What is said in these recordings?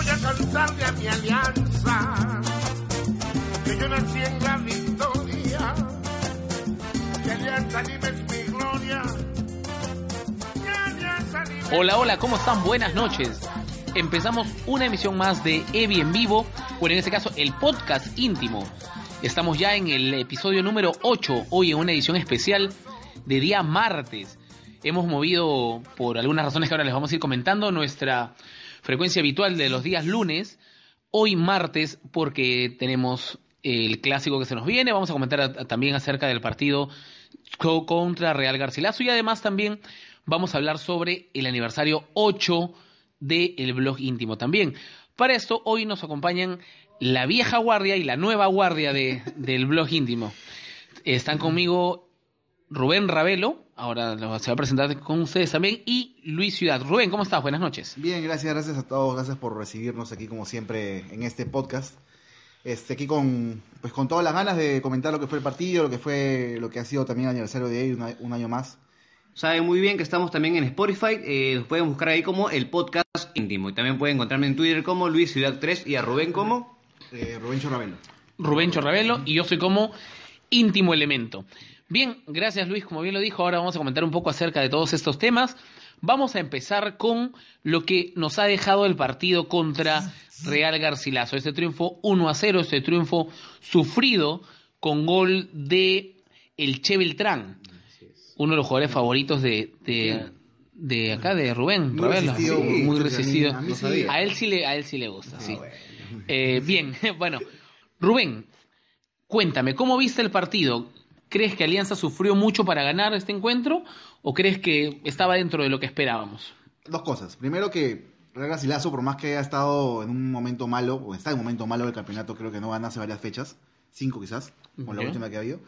voy a cantarle a mi alianza. Que yo nací en la victoria. Que Alianza Lima es mi gloria. Hola, hola, ¿cómo están? Buenas noches. Empezamos una emisión más de Evi en vivo, o en este caso el podcast íntimo. Estamos ya en el episodio número 8, hoy en una edición especial de día martes. Hemos movido, por algunas razones que ahora les vamos a ir comentando, nuestra frecuencia habitual de los días lunes, hoy martes, porque tenemos el clásico que se nos viene. Vamos a comentar también acerca del partido co- contra Real Garcilaso y además también vamos a hablar sobre el aniversario 8 del blog íntimo también. Para esto, hoy nos acompañan la vieja guardia y la nueva guardia de, del blog íntimo. Están conmigo Rubén Ravelo, ahora se va a presentar con ustedes también, y Luis Ciudad. Rubén, ¿cómo estás? Buenas noches. Bien, gracias, gracias a todos, gracias por recibirnos aquí como siempre en este podcast. Este, aquí con, pues con todas las ganas de comentar lo que fue el partido, lo que fue, lo que ha sido también el aniversario de él, un, un año más. Saben muy bien que estamos también en Spotify, eh, nos pueden buscar ahí como el podcast íntimo. Y también pueden encontrarme en Twitter como Luis Ciudad 3 y a Rubén como... Eh, Rubén Chorravelo. Rubén Chorravelo y yo soy como íntimo elemento. Bien, gracias Luis, como bien lo dijo, ahora vamos a comentar un poco acerca de todos estos temas. Vamos a empezar con lo que nos ha dejado el partido contra Real Garcilaso. Este triunfo 1 a 0, este triunfo sufrido con gol de el Che Beltrán, uno de los jugadores favoritos de, de, de acá, de Rubén Muy Ravelo. resistido, Sí, muy resistido. a mí- a mí sí. A él sí le, a él sí le gusta, sí. Eh, bien, bueno, Rubén, cuéntame, ¿cómo viste el partido? ¿Crees que Alianza sufrió mucho para ganar este encuentro o crees que estaba dentro de lo que esperábamos? Dos cosas. Primero que Real Garcilaso, por más que haya estado en un momento malo, o está en un momento malo del campeonato, creo que no gana hace varias fechas, cinco quizás, con la Ok. última que ha habido,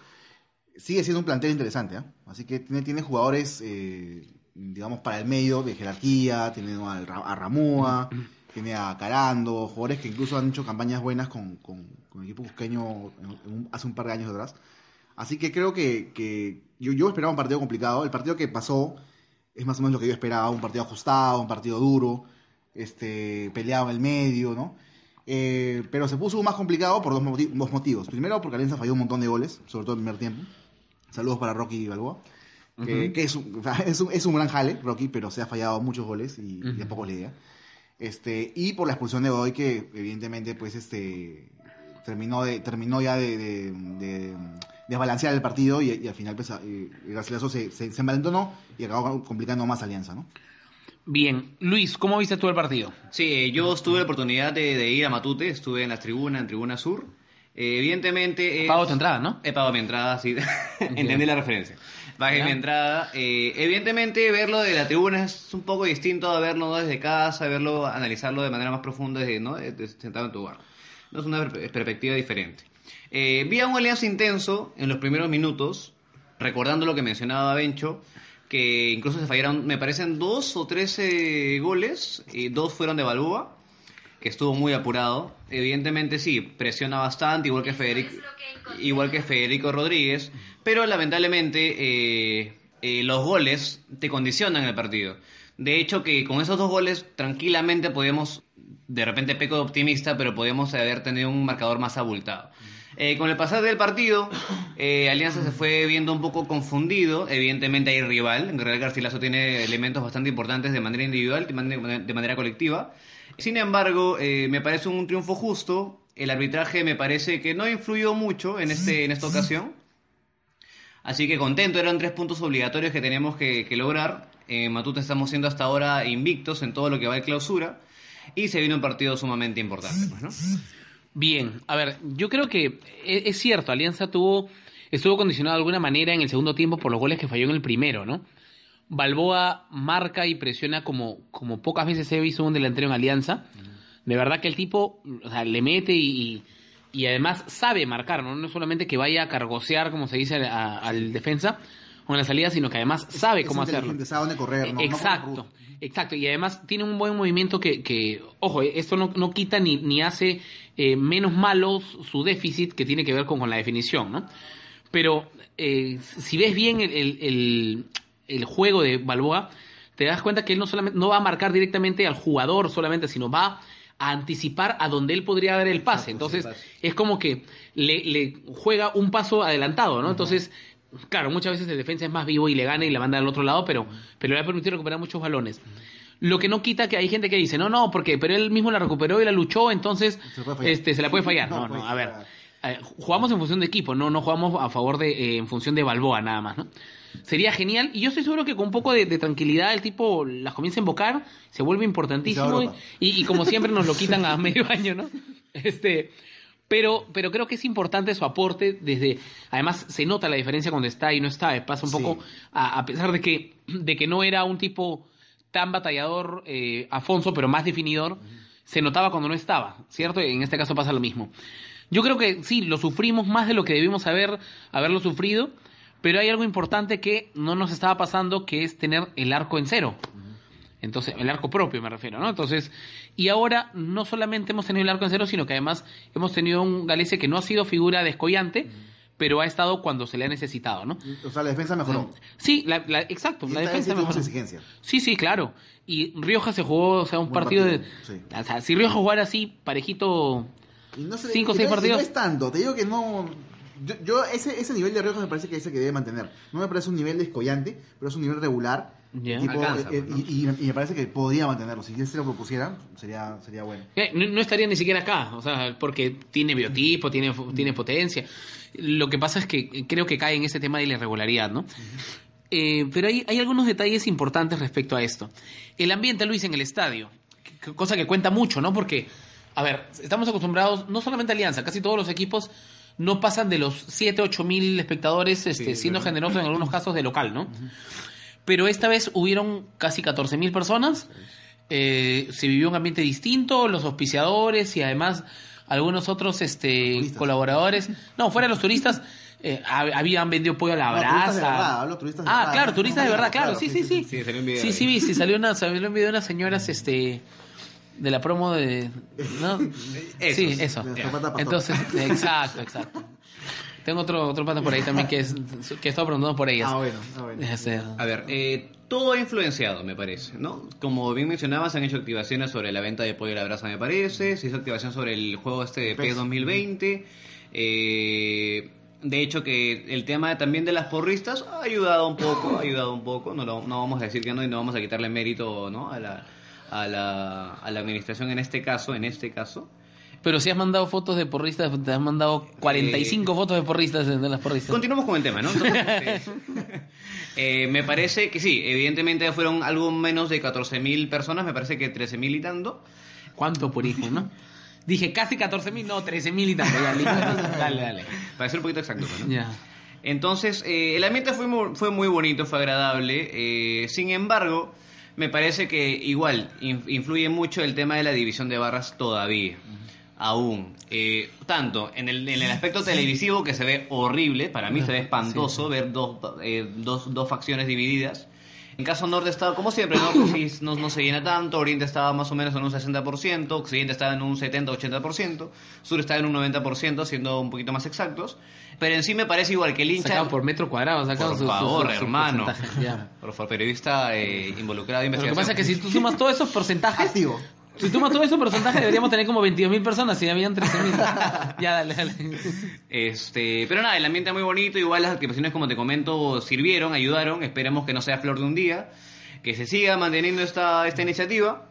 sigue siendo un plantel interesante, ¿ah? Así que tiene, tiene jugadores, eh, digamos, para el medio de jerarquía, tiene a, a Ramúa, tiene a Carando, jugadores que incluso han hecho campañas buenas con, con, con el equipo cusqueño en- en un- hace un par de años atrás. Así que creo que, que yo, yo esperaba un partido complicado. El partido que pasó es más o menos lo que yo esperaba, un partido ajustado, un partido duro, este, peleado en el medio, ¿no? Eh, pero se puso más complicado por dos, moti- dos motivos. Primero, porque Alianza falló un montón de goles, sobre todo en el primer tiempo. Saludos para Rocky Balboa. Que, que es, un, es, un, es un gran jale, Rocky, pero se ha fallado muchos goles y, y a poco le llega. Este, y por la expulsión de Godoy, que evidentemente, pues, este, terminó, de, terminó ya de, de, de- de balancear el partido y, y al final, pues, eh, Garcilaso se, se, se envalentonó y acabó complicando más Alianza, ¿no? Bien, Luis, ¿cómo viste tú el partido? Sí, eh, yo tuve la oportunidad de, de ir a Matute, estuve en la tribuna, en Tribuna Sur. Eh, evidentemente... es- Pago tu entrada, ¿no? He pagado mi entrada, sí. Entendí la referencia. Pagué mi entrada. Eh, evidentemente, verlo de la tribuna es un poco distinto a verlo desde casa, verlo, analizarlo de manera más profunda, desde, ¿no? Desde sentado en tu hogar. No es una per- perspectiva diferente. Eh, vi a un Alianza intenso en los primeros minutos, recordando lo que mencionaba Bencho, que incluso se fallaron, me parecen dos o tres eh, goles, y dos fueron de Balboa que estuvo muy apurado. Evidentemente sí, presiona bastante, igual que Federico, igual que Federico Rodríguez, pero lamentablemente eh, eh, los goles te condicionan el partido. De hecho, que con esos dos goles tranquilamente podemos, de repente peco de optimista, pero podemos haber tenido un marcador más abultado. Eh, con el pasar del partido, eh, Alianza se fue viendo un poco confundido. Evidentemente hay rival. En Real Garcilaso tiene elementos bastante importantes de manera individual, de manera, colectiva. Sin embargo, eh, me parece un triunfo justo. El arbitraje me parece que no influyó mucho en, este, en esta ocasión. Así que contento, eran tres puntos obligatorios que tenemos que, que lograr. En Matute estamos siendo hasta ahora invictos en todo lo que va de clausura. Y se viene un partido sumamente importante, pues, ¿no? Bien, a ver, yo creo que e- es cierto, Alianza tuvo, estuvo condicionado de alguna manera en el segundo tiempo por los goles que falló en el primero, ¿no? Balboa marca y presiona como, como pocas veces he visto un delantero en Alianza. De verdad que el tipo le mete y, y además sabe marcar, ¿no? No solamente que vaya a cargosear, como se dice, a- al defensa o en la salida, sino que además sabe Es cómo hacerlo. sabe dónde correr, no- no exacto, como exacto. Y además tiene un buen movimiento que, que ojo, eh, esto no, no quita ni, ni hace eh, menos malos su déficit que tiene que ver con, con la definición, ¿no? Pero eh, si ves bien el, el, el- el juego de Balboa, te das cuenta que él no solamente no va a marcar directamente al jugador solamente, sino va a anticipar a donde él podría dar el pase. Entonces, es como que le, le juega un paso adelantado, ¿no? Entonces, claro, muchas veces el defensa es más vivo y le gana y la manda al otro lado, pero, pero le ha permitido recuperar muchos balones. Lo que no quita que hay gente que dice, no, no, porque pero él mismo la recuperó y la luchó, entonces Se este, se la puede fallar. No No, a ver. eh, jugamos en función de equipo, no, no jugamos a favor de, eh, en función de Balboa nada más, ¿no? Sería genial, y yo estoy seguro que con un poco de, de tranquilidad el tipo las comienza a invocar, se vuelve importantísimo, y- y como siempre nos lo quitan a medio año, ¿no? Este, pero, pero creo que es importante su aporte desde, además se nota la diferencia cuando está y no está, pasa un Sí. poco, a, a pesar de que, de que no era un tipo tan batallador, eh, Afonso, pero más definidor, se notaba cuando no estaba, ¿cierto? En este caso pasa lo mismo. Yo creo que sí, lo sufrimos más de lo que debimos haber, haberlo sufrido, pero hay algo importante que no nos estaba pasando, que es tener el arco en cero. Entonces, el arco propio me refiero, ¿no? Entonces, y ahora no solamente hemos tenido el arco en cero, sino que además hemos tenido un Galese que no ha sido figura descollante, pero ha estado cuando se le ha necesitado, ¿no? O sea, la defensa mejoró. Sí, la, la- exacto, Y la defensa mejoró. exigencia. Sí, sí, claro. Y Rioja se jugó, o sea, un Buen partido, partido, de... sí. O sea, si Rioja jugara así, parejito... Y no se le- Cinco o seis no partidos. No es tanto, te digo que no. Yo, yo ese, ese nivel de Rioja me parece que es el que debe mantener. No me parece un nivel descollante, pero es un nivel regular. Tipo, Alcanza, eh, pues, y, y- y me parece que podría mantenerlo. Si se lo propusiera, sería, sería bueno. Eh, No, no estaría ni siquiera acá, o sea, porque tiene biotipo, tiene, tiene potencia. Lo que pasa es que creo que cae en ese tema de la irregularidad, ¿no? Eh, pero hay, hay algunos detalles importantes respecto a esto. El ambiente, Luis, en el estadio, que- cosa que cuenta mucho, ¿no? Porque, a ver, estamos acostumbrados, no solamente Alianza, casi todos los equipos no pasan de los 7, 8 mil espectadores, este, siendo generosos en algunos casos de local, ¿no? Pero esta vez hubieron casi 14 mil personas. eh, se vivió un ambiente distinto, los auspiciadores y además algunos otros este, colaboradores. No, fuera de los turistas, eh, hab- habían vendido pollo a la No, turistas de brasa. verdad, hablo turistas de ah, verdad. claro, turistas de verdad, claro, sí, sí, sí. Sí, salió un video Sí, sí, sí, salió, una, salió un video de unas señoras este, de la promo de... ¿no? Esos. Sí, eso. Entonces, exacto, exacto. Tengo otro, otro pata por ahí también que, es, que estaba preguntando por ellas. Ah, bueno, ah, bueno. A ver, eh, todo ha influenciado, me parece, ¿no? Como bien mencionabas, se han hecho activaciones sobre la venta de pollo a la brasa, me parece. Se hizo activación sobre el juego este de PES. PES 2020. Eh, de hecho, que el tema también de las porristas ha ayudado un poco, ha ayudado un poco. No, lo- no vamos a decir que no y no vamos a quitarle mérito, ¿no? A la, a la, a la administración en este caso, en este caso. Pero si has mandado fotos de porristas, te has mandado 45 fotos de porristas de las porristas. Continuamos con el tema, ¿no? Entonces, eh, eh, me parece que sí, evidentemente fueron algo menos de 14.000 personas, me parece que 13.000 y tanto. ¿Cuánto por hijo, no? Dije casi 14 mil, no, 13 mil y tanto. Ya. Dale, dale. Para ser un poquito exacto, ¿no? Ya. Entonces, eh, el ambiente fue muy, fue muy bonito, fue agradable. eh, sin embargo, me parece que igual in- influye mucho el tema de la división de barras todavía. Aún. Eh, tanto en el, en el aspecto televisivo, que se ve horrible, para mí se ve espantoso ver dos, eh, dos, dos facciones divididas. En caso norte estaba como siempre, ¿no? Pues sí, no, no se llena tanto, oriente estaba más o menos en un 60%, occidente estaba en un 70-80%, sur estaba en un 90%, siendo un poquito más exactos. Pero en sí me parece igual que el hincha... Sacado por metro cuadrado, sacado Por su- favor, su- su hermano. Por favor, periodista eh, involucrado en Pero lo que investigación. pasa es que si tú sumas todos esos porcentajes, Activo. Si sumas todos esos porcentajes, deberíamos tener como 22 mil personas y habían 13 mil. Ya, dale, dale. Este, pero nada, el ambiente muy bonito, igual las activaciones como te comento sirvieron, ayudaron, esperemos que no sea flor de un día, que se siga manteniendo esta, esta iniciativa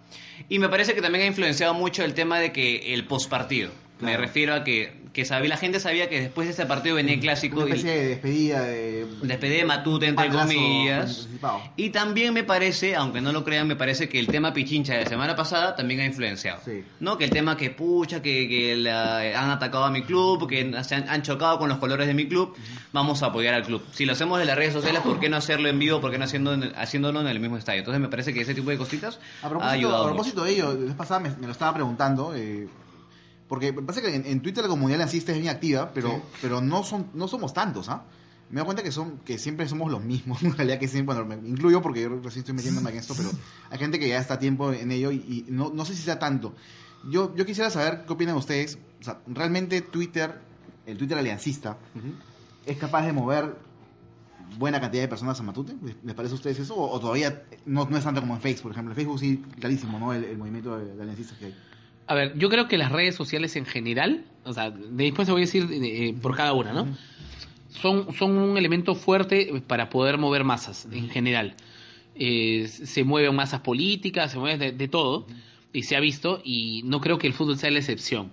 y me parece que también ha influenciado mucho el tema de que el postpartido, Me Claro. refiero a que, que sabía, la gente sabía que después de ese partido venía el clásico Una y especie de despedida de... despedida de Matute, entre comillas. Y también me parece, aunque no lo crean, me parece que el tema Pichincha de la semana pasada también ha influenciado. Sí. ¿No? Que el tema que pucha, que, que la- han atacado a mi club, que se han, han chocado con los colores de mi club, vamos a apoyar al club. Si lo hacemos de las redes sociales, ¿por qué no hacerlo en vivo? ¿Por qué no haciendo en el- haciéndolo en el mismo estadio? Entonces me parece que ese tipo de cositas A ha propósito, ayudado a mucho. propósito de ello, la vez pasada me, me lo estaba preguntando, eh, porque me parece que en, en Twitter la comunidad lancista es bien activa, pero, Sí. pero no son no somos tantos, ¿ah? Me doy cuenta que son que siempre somos los mismos, en realidad que siempre, bueno, me incluyo porque yo recién estoy metiéndome en esto, pero hay gente que ya está tiempo en ello y, y no, no sé si sea tanto. Yo, yo quisiera saber qué opinan ustedes. O sea, ¿realmente Twitter, el Twitter aliancista, es capaz de mover buena cantidad de personas a Matute? ¿Les, parece a ustedes eso? ¿O, o todavía no, no es tanto como en Facebook, por ejemplo? En Facebook sí, clarísimo, ¿no? El, el movimiento de, de aliancistas que hay. A ver, yo creo que las redes sociales en general, o sea, después te voy a decir eh, por cada una, ¿no? Son, son un elemento fuerte para poder mover masas en general. Eh, se mueven masas políticas, se mueven de, de todo, y se ha visto, y no creo que el fútbol sea la excepción.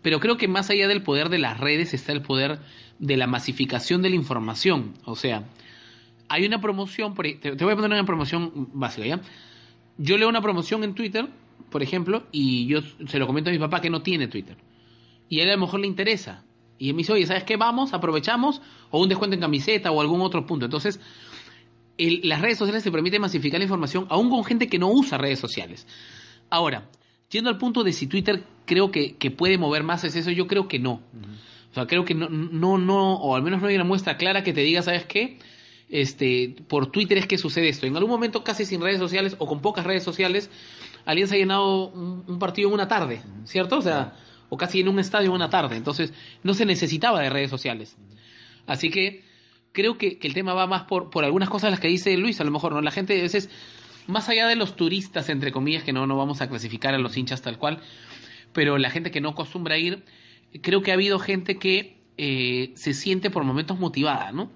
Pero creo que más allá del poder de las redes está el poder de la masificación de la información. O sea, hay una promoción, por- te, te voy a poner una promoción básica, ¿ya? Yo leo una promoción en Twitter, por ejemplo, y yo se lo comento a mi papá que no tiene Twitter. Y a él a lo mejor le interesa. Y él me dice, oye, ¿sabes qué? Vamos, aprovechamos, o un descuento en camiseta o algún otro punto. Entonces, el- las redes sociales te permiten masificar la información, aún con gente que no usa redes sociales. Ahora, yendo al punto de si Twitter creo que, que puede mover más es eso, yo creo que no. O sea, creo que no, no, no, o al menos no hay una muestra clara que te diga, ¿sabes qué? Este, por Twitter es que sucede esto. En algún momento, casi sin redes sociales o con pocas redes sociales, Alianza ha llenado un, un partido en una tarde, ¿cierto? O sea, o casi en un estadio en una tarde. Entonces, no se necesitaba de redes sociales. Así que creo que, que el tema va más por, por algunas cosas las que dice Luis, a lo mejor, ¿no? La gente a veces, más allá de los turistas, entre comillas, que no, no vamos a clasificar a los hinchas tal cual, pero la gente que no acostumbra a ir, creo que ha habido gente que eh, se siente por momentos motivada, ¿no?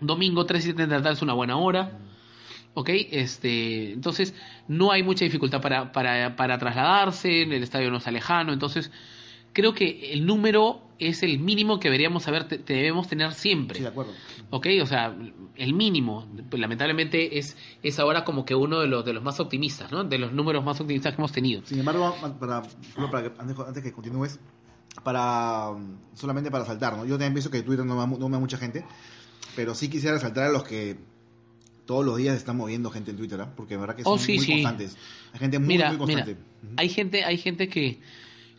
Domingo 3 y 7 de la tarde es una buena hora. ¿Ok? Este, entonces, no hay mucha dificultad para, para, para trasladarse, el estadio no está lejano, entonces, creo que el número es el mínimo que deberíamos saber, te- debemos tener siempre. Sí, de acuerdo. ¿ok? O sea, el mínimo, pues, lamentablemente es, es ahora como que uno de los, de los más optimistas, ¿no? De los números más optimistas que hemos tenido. Sin embargo, para, para que- antes, que continúes, para solamente para saltar, ¿no? Yo también pienso que Twitter no me, no me da mucha gente, pero sí quisiera saltar a los que todos los días están moviendo gente en Twitter, ¿ah? porque de verdad que son Oh, sí, muy sí. constantes. Hay gente muy, mira, muy mira, constante. Ujú. hay gente, hay gente que,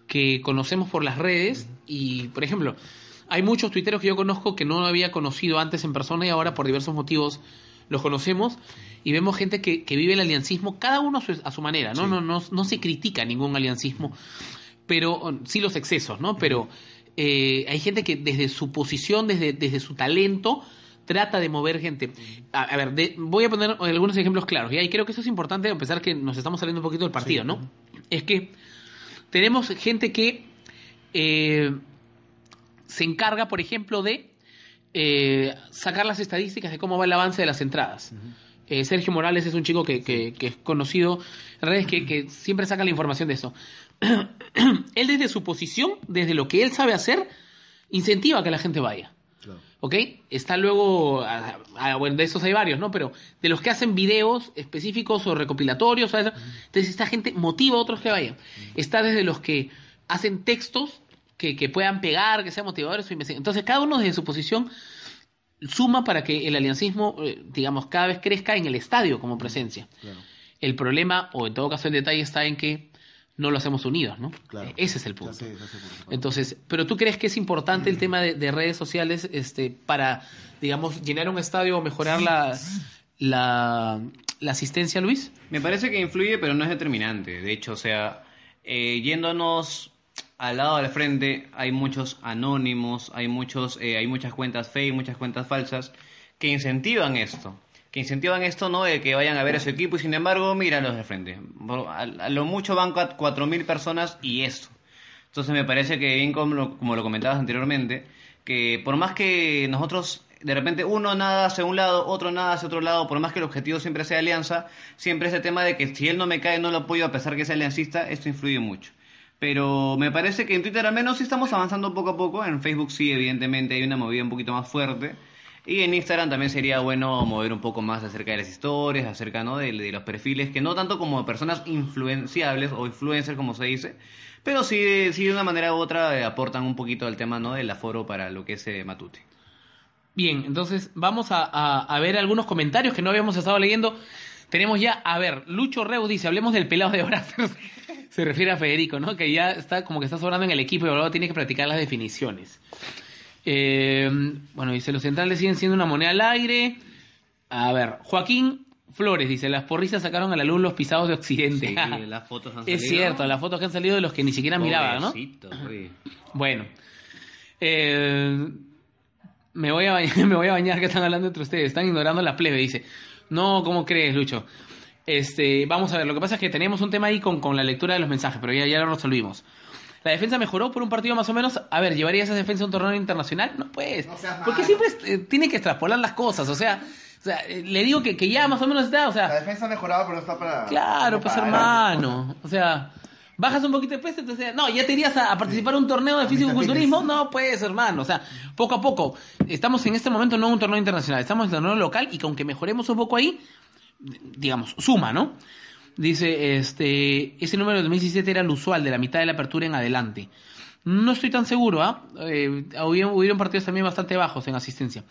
que conocemos por las redes y, por ejemplo, hay muchos tuiteros que yo conozco que no había conocido antes en persona y ahora por diversos motivos los conocemos y vemos gente que, que vive el aliancismo, cada uno a su, a su manera, ¿no? Sí. No, no, no se critica ningún aliancismo, pero sí los excesos, ¿no? Pero eh, hay gente que desde su posición, desde, desde su talento, trata de mover gente. A, a ver, de- voy a poner algunos ejemplos claros, y ahí creo que eso es importante, a pesar que nos estamos saliendo un poquito del partido, Sí. ¿no? Es que tenemos gente que eh, se encarga, por ejemplo, de eh, sacar las estadísticas de cómo va el avance de las entradas. Eh, Sergio Morales es un chico que, que- que es conocido en redes que, que siempre saca la información de eso. él desde su posición, desde lo que él sabe hacer, incentiva a que la gente vaya. Claro. ¿Ok? Está luego, ah, ah, bueno, de esos hay varios, ¿no? Pero de los que hacen videos específicos o recopilatorios, ¿sabes? entonces esta gente motiva a otros que vayan. Está desde los que hacen textos que, que puedan pegar, que sean motivadores. Entonces cada uno desde su posición suma para que el aliancismo, eh, digamos, cada vez crezca en el estadio como presencia. Claro. El problema, o en todo caso el detalle, está en que no lo hacemos unidos, ¿no? Claro. Ese es el punto. Entonces, pero tú crees que es importante el tema de, de redes sociales este, para, digamos, llenar un estadio o mejorar la, la, la asistencia, Luis? Me parece que influye, pero no es determinante. De hecho, o sea, eh, yéndonos al lado del frente, hay muchos anónimos, hay muchos, eh, hay muchas cuentas fake, muchas cuentas falsas que incentivan esto. Que incentivan esto, ¿no? De que vayan a ver a su equipo y sin embargo, míralos de frente. A, lo mucho van cua- cuatro mil personas y eso. Entonces me parece que bien como lo, como lo comentabas anteriormente, que por más que nosotros de repente uno nada hacia un lado, otro nada hacia otro lado, por más que el objetivo siempre sea alianza, siempre ese tema de que si él no me cae no lo apoyo a pesar que sea aliancista, esto influye mucho. Pero me parece que en Twitter al menos sí estamos avanzando poco a poco. En Facebook sí, evidentemente hay una movida un poquito más fuerte. Y en Instagram también sería bueno mover un poco más acerca de las historias, acerca de, de los perfiles, que no tanto como personas influenciables o influencers como se dice, pero sí, sí de una manera u otra eh, aportan un poquito al tema ¿no? del aforo para lo que es eh, Matute. Bien, entonces vamos a, a- ver algunos comentarios que no habíamos estado leyendo. Tenemos ya, a ver, Lucho Reu dice, hablemos del pelado de Brazos. Se refiere a Federico, ¿no? Que ya está como que está sobrando en el equipo y luego tiene que practicar las definiciones. Eh, bueno, dice, los centrales siguen siendo una moneda al aire. A ver, Joaquín Flores dice, las porristas sacaron a la luz los pisados de Occidente. Sí, las fotos han es salido. cierto, las fotos que han salido de los que ni siquiera miraba, ¿no? Bueno. Eh, me, voy a bañar, me voy a bañar que están hablando entre ustedes. Están ignorando la plebe, dice. No, ¿cómo crees, Lucho? Este, vamos a ver, lo que pasa es que tenemos un tema ahí con, con la lectura de los mensajes, pero ya, ya lo resolvimos. La defensa mejoró por un partido más o menos. A ver, ¿llevaría esa defensa a un torneo internacional? No, pues. No porque siempre eh, tiene que extrapolar las cosas. O sea, o sea eh, le digo que, que ya más o menos está. O sea, La defensa ha mejorado, pero no está para. Claro, pues para hermano. O sea, bajas un poquito de peso, entonces, no, ya te irías a, a participar en un torneo de físico-culturismo. No, pues hermano. O sea, poco a poco. Estamos en este momento no en un torneo internacional, estamos en un torneo local y que aunque mejoremos un poco ahí, digamos, suma, ¿no? Dice, este, ese número de 2017 era el usual, de la mitad de la apertura en adelante. No estoy tan seguro, ¿ah? Eh, hubieron, hubieron partidos también bastante bajos en asistencia.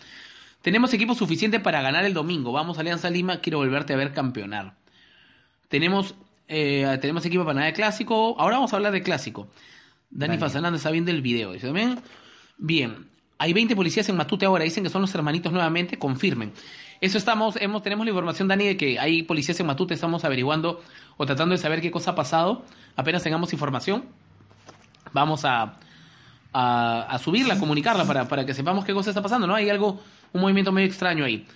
Tenemos equipo suficiente para ganar el domingo. Vamos a Alianza Lima, quiero volverte a ver campeonar. Tenemos, eh, tenemos equipo para ganar el clásico. Ahora vamos a hablar de clásico. Dani. Fazananda está viendo el video. Dice también. Bien. Hay 20 policías en Matute ahora. Dicen que son los hermanitos nuevamente. Confirmen. Eso estamos, hemos, tenemos la información, Dani, de que hay policías en Matute. Estamos averiguando o tratando de saber qué cosa ha pasado. Apenas tengamos información, vamos a, a, a subirla, comunicarla para, para que sepamos qué cosa está pasando, ¿no? Hay algo, un movimiento medio extraño ahí.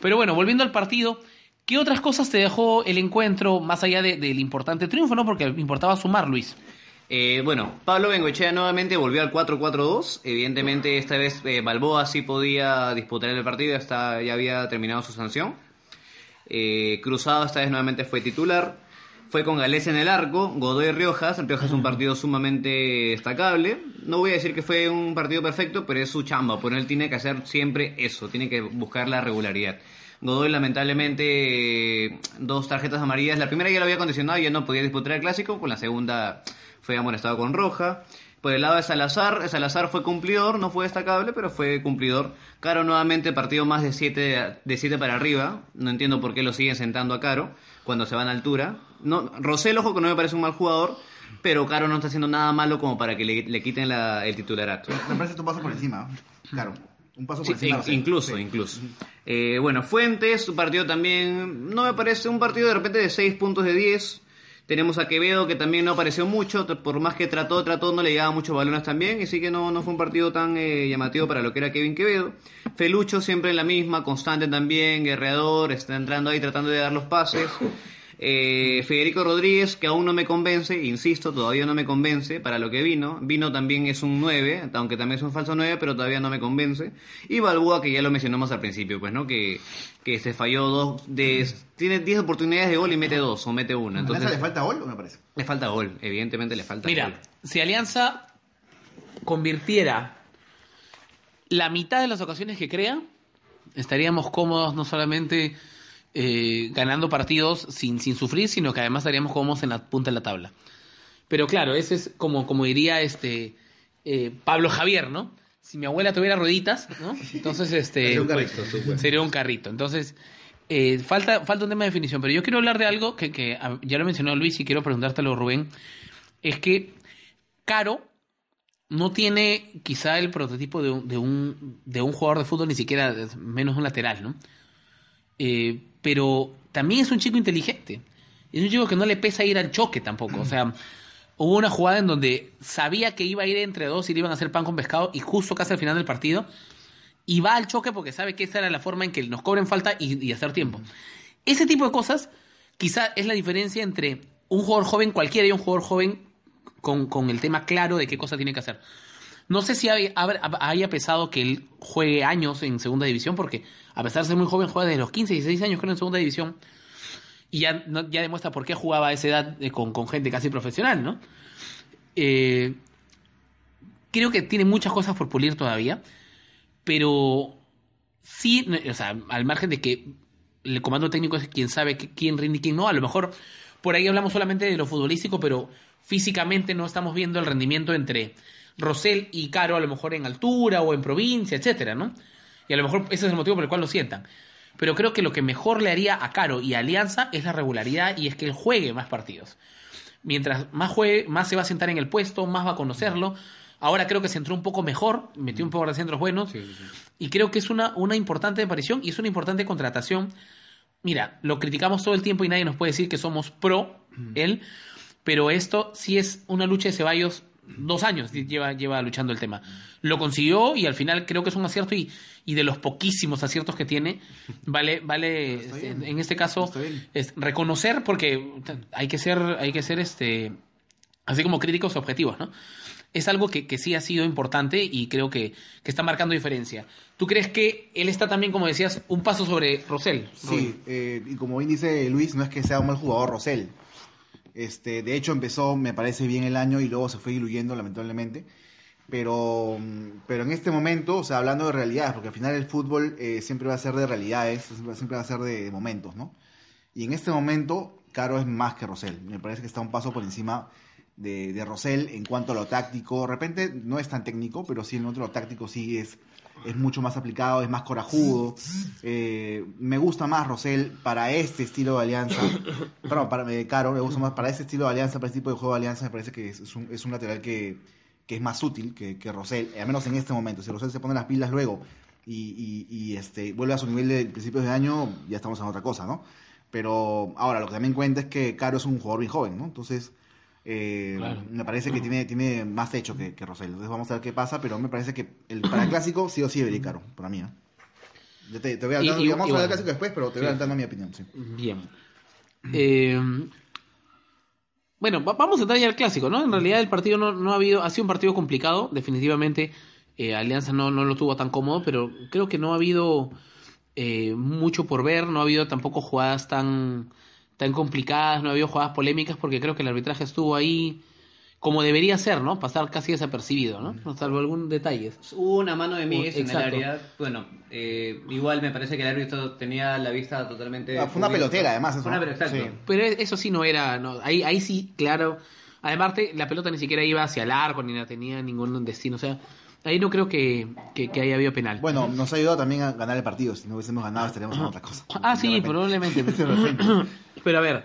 Pero bueno, volviendo al partido, ¿qué otras cosas te dejó el encuentro más allá de- del importante triunfo, ¿no? Porque importaba sumar, Luis. Eh, bueno, Pablo Bengoechea nuevamente volvió al 4-4-2. Evidentemente, esta vez eh, Balboa sí podía disputar el partido, hasta ya había terminado su sanción. Eh, Cruzado esta vez nuevamente fue titular. Fue con Galés en el arco, Godoy Riojas. Riojas es un partido sumamente destacable. No voy a decir que fue un partido perfecto, pero es su chamba. Por él tiene que hacer siempre eso, tiene que buscar la regularidad. Godoy lamentablemente dos tarjetas amarillas. La primera ya lo había condicionado y ya no podía disputar el clásico. Con la segunda fue amonestado con roja. Por el lado de Salazar, Salazar fue cumplidor, no fue destacable, pero fue cumplidor. Caro nuevamente partido más de 7 de siete para arriba. No entiendo por qué lo siguen sentando a Caro cuando se van a altura. No, Rosel, ojo que no me parece un mal jugador, pero Caro no está haciendo nada malo como para que le, quiten la- el titularato. Me parece tu paso por encima. Claro. Un paso Sí, encima. in- incluso, Sí. incluso. Eh, bueno, Fuentes, su partido también no me parece un partido de repente de 6 puntos de 10. Tenemos a Quevedo que también no apareció mucho, por más que trató, trató, no le llegaba muchos balones también, y sí que no, no fue un partido tan eh, llamativo para lo que era Kevin Quevedo. Felucho siempre en la misma, constante también, guerreador, está entrando ahí tratando de dar los pases. Eh, Federico Rodríguez, que aún no me convence, insisto, todavía no me convence para lo que vino. Vino también es un 9, aunque también es un falso 9, pero todavía no me convence. Y Balboa, que ya lo mencionamos al principio, pues, ¿no? Que, que se falló dos, de, tiene 10 oportunidades de gol y mete dos o mete una. ¿A Alianza Entonces, le falta gol o me parece? le falta gol, evidentemente le falta gol. Mira, si Alianza convirtiera la mitad de las ocasiones que crea, estaríamos cómodos no solamente eh, ganando partidos sin, sin sufrir, sino que además estaríamos cómodos en la punta de la tabla. Pero claro, ese es como, como diría este eh, Pablo Javier, ¿no? Si mi abuela tuviera rueditas, ¿no? Entonces, este, Sería un pues, carrito, súper. sería un carrito. Entonces, eh, falta, falta un tema de definición. Pero yo quiero hablar de algo que, que ah, ya lo mencionó Luis y quiero preguntártelo, Rubén. Es que Caro no tiene quizá el prototipo de un, de un, de un jugador de fútbol, ni siquiera menos un lateral, ¿no? Eh, pero también es un chico inteligente. Es un chico que no le pesa ir al choque tampoco. O sea, hubo una jugada en donde sabía que iba a ir entre dos y le iban a hacer pan con pescado y justo casi al final del partido y va al choque porque sabe que esa era la forma en que nos cobren falta y, hacer tiempo. Ese tipo de cosas quizá es la diferencia entre un jugador joven cualquiera y un jugador joven con, con el tema claro de qué cosa tiene que hacer. No sé si haya pesado que él juegue años en segunda división, porque a pesar de ser muy joven, juega desde los 15, 16 años creo en segunda división. Y ya, ya demuestra por qué jugaba a esa edad eh, con, con gente casi profesional, ¿no? Eh, creo que tiene muchas cosas por pulir todavía, pero sí, o sea, al margen de que el comando técnico es quien sabe quién rinde y quién no, a lo mejor por ahí hablamos solamente de lo futbolístico, pero físicamente no estamos viendo el rendimiento entre Rosell y Caro, a lo mejor en altura o en provincia, etcétera, ¿no? Y a lo mejor ese es el motivo por el cual lo sientan. Pero creo que lo que mejor le haría a Caro y a Alianza es la regularidad y es que él juegue más partidos mientras más juegue, más se va a sentar en el puesto, más va a conocerlo. Ahora creo que se entró un poco mejor, metió un poco de centros buenos. Y creo que es una, una importante aparición y es una importante contratación. Mira, lo criticamos todo el tiempo y nadie nos puede decir que somos pro él, pero esto sí es una lucha de Ceballos. Dos años lleva, lleva luchando el tema. Lo consiguió y al final creo que es un acierto y, y de los poquísimos aciertos que tiene, vale, vale este, en este caso es reconocer porque hay que ser, hay que ser este así como críticos objetivos, ¿no? Es algo que, que sí ha sido importante y creo que, que está marcando diferencia. ¿Tú crees que él está también, como decías, un paso sobre Rosell? Sí, eh, y como bien dice Luis, no es que sea un mal jugador Rosell. Este, de hecho, empezó, me parece bien el año y luego se fue diluyendo, lamentablemente. Pero, mm, pero en este momento, o sea, hablando de realidades, porque al final el fútbol eh, siempre va a ser de realidades, siempre va a ser de, de momentos, ¿no? Y en este momento, Caro es más que Rosell. Me parece que está un paso por encima de, de Rosell en cuanto a lo táctico. De repente no es tan técnico, pero sí en otro lo táctico sí es, es mucho más aplicado, es más corajudo. Eh, me gusta más Rosell para este estilo de alianza. Perdón, para eh, Caro, me gusta más para este estilo de alianza, para este tipo de juego de alianza. Me parece que es, un, es un lateral que, que es más útil que, que Rosell, al menos en este momento. Si Rosell se pone las pilas luego y, y- y, este, vuelve a su nivel de principios de año, ya estamos en otra cosa, ¿no? Pero ahora, lo que también cuenta es que Caro es un jugador bien joven, ¿no? Entonces, eh, Claro. me parece que tiene, tiene más techo que, que Rosell. Entonces vamos a ver qué pasa, pero me parece que el, para el clásico sí o sí debería Caro, para mí, ¿no? Yo te, te voy a hablar, y- vamos y a hablar del bueno. clásico después, pero te voy Sí. adelantando mi opinión, sí. Bien. Eh, bueno, va- vamos a entrar ya al clásico, ¿no? En realidad el partido no, no ha habido, ha sido un partido complicado, definitivamente eh, Alianza no, no lo tuvo tan cómodo, pero creo que no ha habido eh, mucho por ver, no ha habido tampoco jugadas tan, tan complicadas, no ha habido jugadas polémicas, porque creo que el arbitraje estuvo ahí como debería ser, ¿no? Pasar casi desapercibido, ¿no? Salvo algún detalle. Hubo una mano de Miguel en el Exacto. área. Bueno, eh, igual me parece que el árbitro tenía la vista totalmente. Ah, fue una cubierta. pelotera, además, eso, Fue una pelotera. Sí. Pero eso sí no era, no, ahí, ahí sí, claro. Además, te- la pelota ni siquiera iba hacia el arco, ni la tenía ningún destino. O sea, ahí no creo que, que, que haya habido penal. Bueno, nos ha ayudado también a ganar el partido. Si no hubiésemos ganado, estaríamos en otra cosa. ah, sí, repente. probablemente. Pero a ver,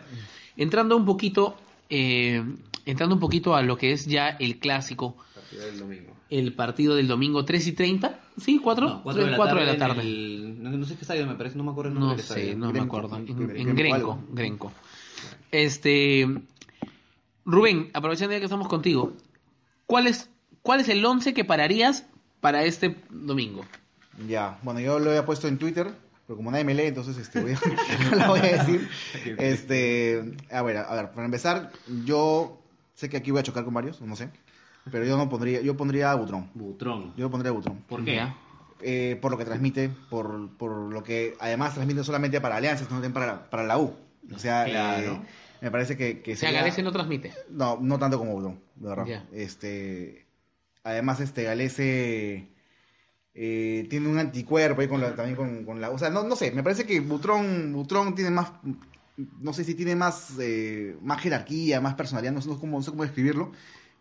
entrando un poquito, eh, entrando un poquito a lo que es ya el clásico, el partido del domingo 3 y 30, ¿sí? ¿4? No, cuatro de la 4 tarde. de la en tarde. el- no, no sé qué estadio me parece, no me acuerdo el nombre No del sé, estadio. no me acuerdo. En, Grenco, en Grenco algo. Grenco. Este. Rubén, aprovechando ya que estamos contigo, ¿cuál es, cuál es el 11 que pararías para este domingo? Ya, bueno, yo lo había puesto en Twitter, pero como nadie me lee, entonces este, voy a, no lo voy a decir. Este, a ver, a ver, para empezar, yo sé que aquí voy a chocar con varios, no sé, pero yo no pondría, yo pondría a Butrón. Butrón. Yo pondría a Butrón. ¿Por qué? Eh, por lo que transmite, por, por lo que además transmite solamente para Alianza, no también para, la- para la U. O sea, Claro. eh, me parece que, que O sea, sería- Galese no transmite. No, no tanto como Butrón, de verdad. Ya. Este, además, este Galese eh, tiene un anticuerpo ahí con la, también con, con la, o sea, no, no sé, me parece que Butrón, Butrón tiene más, no sé si tiene más, eh, más jerarquía, más personalidad, no sé cómo, no sé cómo describirlo,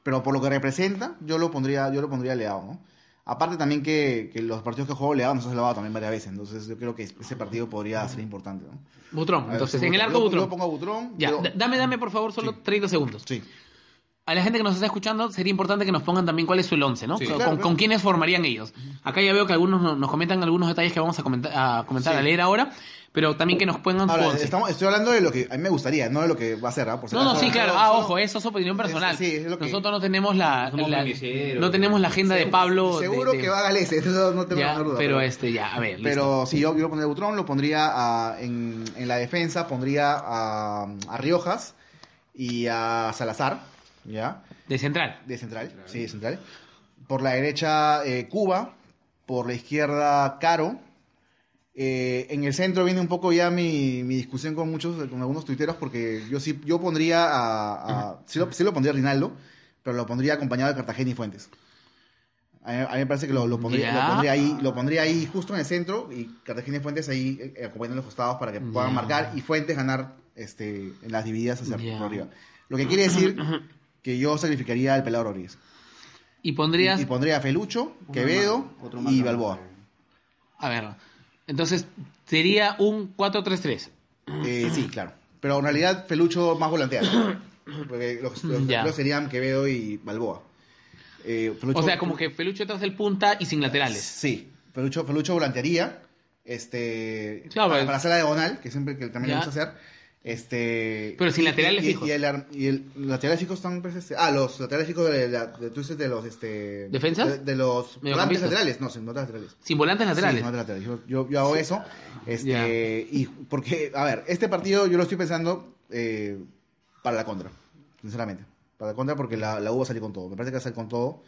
pero por lo que representa, yo lo pondría, yo lo pondría Leao, ¿no? Aparte también que, que los partidos que juego Leao nos ha salvado también varias veces, entonces yo creo que ese partido podría ser importante, ¿no? Butrón. Ver, Entonces, en el arco Butrón. Yo pongo a Butrón. Ya, yo- dame, dame por favor solo Sí. 30 segundos. Sí. A la gente que nos está escuchando sería importante que nos pongan también cuál es su 11, ¿no? Sí. con, Claro, con claro. quiénes formarían ellos. Acá ya veo que algunos no- nos comentan algunos detalles que vamos a comentar, a, comentar Sí. a leer ahora, pero también que nos pongan su Ahora, 11. estamos, estoy hablando de lo que a mí me gustaría, no de lo que va a ser, ¿ah? Por si No, no, sí, claro. Ah, ojo, eso es opinión personal. Sí, es lo que- Nosotros no tenemos la, no tenemos la agenda de Pablo. Seguro de- que va a Galese, eso no tengo ya, duda. pero este, ya, a ver. listo. Pero si yo, pondría a Butrón, lo pondría a- en, en la defensa, pondría a, a Riojas y a Salazar, ¿ya? De central. De central, sí, de central. Por la derecha, eh, Cuba. Por la izquierda, Caro. Eh, en el centro viene un poco ya mi, mi discusión con muchos, con algunos tuiteros, porque yo sí, yo pondría a, a- sí, lo, sí lo pondría a Rinaldo, pero lo pondría acompañado de Cartagena y Fuentes. A mí, a mí me parece que lo, lo pondría, lo, pondría ahí, lo pondría ahí justo en el centro y Cartagena y Fuentes ahí eh, acompañando los costados para que puedan marcar y Fuentes ganar este, en las divididas hacia por arriba. Lo que quiere decir que yo sacrificaría al pelado Rodríguez. Y pondrías, Y, y pondría a Felucho, Quevedo Otro y. Balboa. a ver, entonces sería un 4-3-3. Eh, sí, claro. Pero en realidad Felucho más volantea. Porque los, los serían Quevedo y Balboa. Eh, Felucho- O sea, como que Felucho detrás del punta y sin laterales. Sí, Felucho, Felucho volantearía. Este, Claro, para, para hacer la diagonal, que siempre que también le gusta hacer. Este, Pero sin laterales y, fijos. Y, el, y el- laterales fijos están, pues, este, ah, los laterales fijos de, de, tú dices de los, este, ¿Defensas? De, de los volantes laterales, no, sin notas laterales. Sin volantes laterales. Sí, no, laterales. Yo, yo, yo hago eso. Este, Ya. y porque, a ver, este partido yo lo estoy pensando eh, para la contra, sinceramente. Para la contra porque la, la U va a salir con todo. Me parece que va a salir con todo.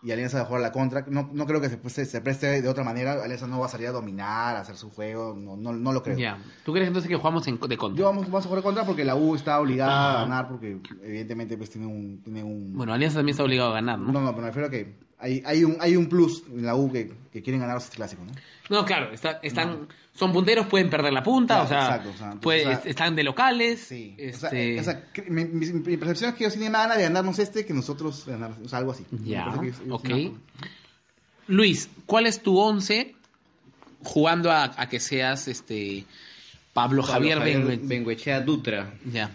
Y Alianza va a jugar la contra. No, no creo que se, preste- se preste de otra manera. Alianza no va a salir a dominar, a hacer su juego. No, no, no lo creo. Ya. ¿Tú crees entonces que jugamos en, de contra? Yo vamos, vamos a jugar contra porque la U está obligada a ganar porque evidentemente pues tiene un... Tiene un Bueno, Alianza también está obligado a ganar, ¿no? no, no, pero me refiero a que hay, hay, un, hay un plus en la U que, que quieren ganar este clásico, ¿no? No, claro, está- están, son punteros, pueden perder la punta, Claro, o sea, exacto, o sea, entonces, puede- o sea, están de locales. Sí. este, O sea, eh, o sea, que- mi, mi- mi percepción es que ellos tienen más ganas de ganarnos este que nosotros ganar, o sea, algo así. Ya, ellos ok. Luis, ¿cuál es tu once jugando a, a que seas este Pablo, Javier, Bengue- Benguechea Dutra. Ya,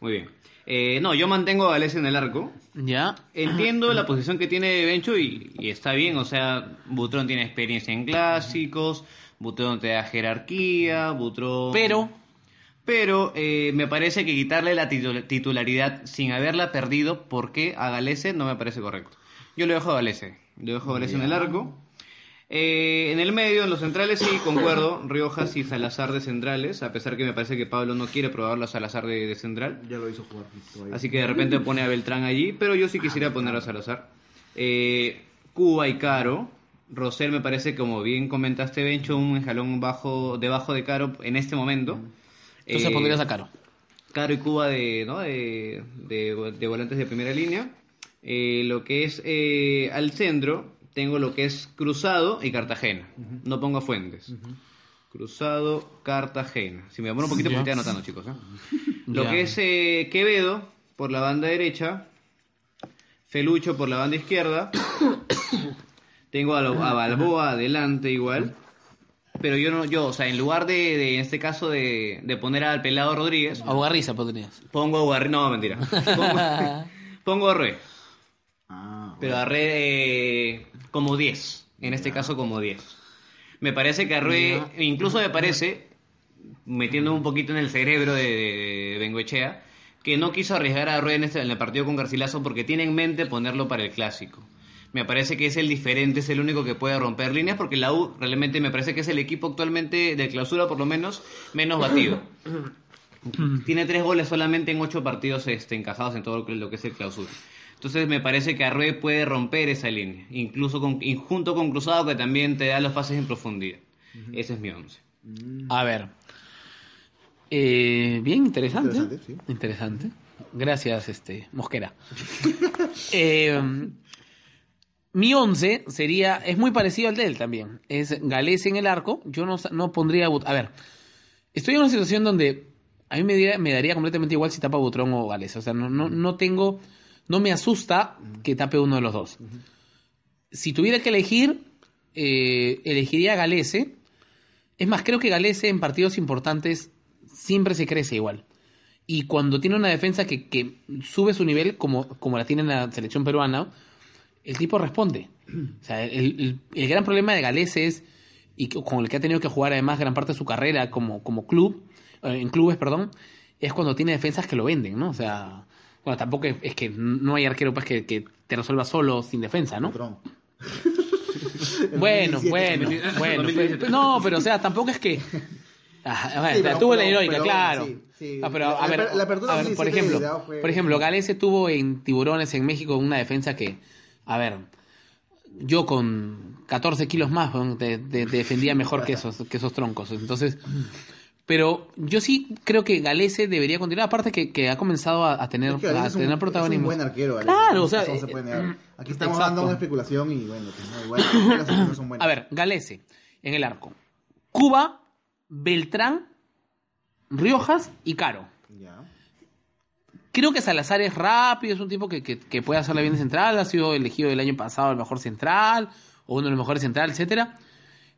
Muy bien. Eh, no, yo mantengo a Gales en el arco. ya, Entiendo la posición que tiene Bencho y, y está bien, o sea, Butrón tiene experiencia en clásicos, Butrón te da jerarquía, Butrón... pero Pero eh, me parece que quitarle la titu- titularidad sin haberla perdido, porque a Galese no me parece correcto. Yo lo dejo a Galese, lo dejo a Galese en el arco. Eh, en el medio, en los centrales, sí, concuerdo, Riojas y Salazar de centrales, a pesar que me parece que Pablo no quiere probarlo a Salazar de, de central. Ya lo hizo jugar. todavía. Así que de repente pone a Beltrán allí, pero yo sí quisiera poner a Salazar. Eh, Cuba y Caro. Rosel me parece, como bien comentaste, Bencho, un escalón bajo, debajo de Caro en este momento. entonces Eh, pondrías a Caro. Caro y Cuba de, ¿no? de, de- de volantes de primera línea. Eh, lo que es eh, al centro, tengo lo que es Cruzado y Cartagena. No pongo Fuentes. Cruzado, Cartagena. Si me demoro un poquito, porque estoy anotando, chicos. ¿eh? Lo que es eh, Quevedo por la banda derecha. Felucho por la banda izquierda. Tengo a, lo- a Balboa adelante igual. Pero yo no, yo, o sea, en lugar de, de, en este caso, de, de poner al pelado Rodríguez, A Ugarriza pondrías. pongo a Guarri- No, mentira. Pongo, pongo a Rue. Pero a Rue eh, como 10. En este caso, como 10. Me parece que a Rue, incluso me parece, metiendo un poquito en el cerebro de, de Bengoechea, que no quiso arriesgar a Rue en, este- en el partido con Garcilaso porque tiene en mente ponerlo para el clásico. Me parece que es el diferente, es el único que puede romper líneas porque la U realmente me parece que es el equipo actualmente de clausura, por lo menos, menos batido. Tiene tres goles solamente en ocho partidos este, encajados en todo lo que es el clausura. Entonces me parece que Arrué puede romper esa línea, incluso con, junto con Cruzado que también te da los pases en profundidad. Ese es mi once. A ver. Eh, bien interesante. Interesante, sí. Interesante. Gracias, este, Mosquera. Eh, mi once sería, es muy parecido al de él también. Es Galés en el arco. Yo no, no pondría. a ver, estoy en una situación donde a mí me, diría- me daría completamente igual si tapa Butrón o Galés. O sea, no, no, no tengo. No me asusta que tape uno de los dos. Si tuviera que elegir, eh, elegiría a Galese. Es más, creo que Galese en partidos importantes siempre se crece igual. Y cuando tiene una defensa que, que sube su nivel, como, como la tiene en la selección peruana, el tipo responde. O sea, el, el- el gran problema de Galese es, y con el que ha tenido que jugar además gran parte de su carrera como, como club, eh, en clubes, perdón, es cuando tiene defensas que lo venden, ¿no? O sea, bueno, tampoco es, es que no hay arquero pues, que, que te resuelva solo sin defensa, ¿no? Bueno, 2017, bueno, 2017. bueno. pero- no, pero o sea, tampoco es que. Ah, bueno, Sí, pero- tuvo la heroica, pero- claro. sí, sí. Ah, pero, La- a ver, la- la apertura a ver, 2017 por ejemplo, fue- por ejemplo, Galese tuvo en Tiburones en México una defensa que, a ver, yo con 14 kilos más weón, te, te- te defendía mejor que esos, que esos troncos. Entonces, Pero yo sí creo que Galese debería continuar, aparte que, que ha comenzado a, a tener, Es que a es un- tener es protagonismo. un buen arquero, Galese. Claro, o sea, se eh, negar. Aquí estamos exacto. dando una especulación y bueno, pues, no, igual las son buenas. A ver, Galese en el arco. Cuba, Beltrán, Riojas y Caro. Ya. Creo que Salazar es rápido, es un tipo que, que, que puede hacerle bien de central, ha sido elegido el año pasado el mejor central, o uno de los mejores centrales, etcétera.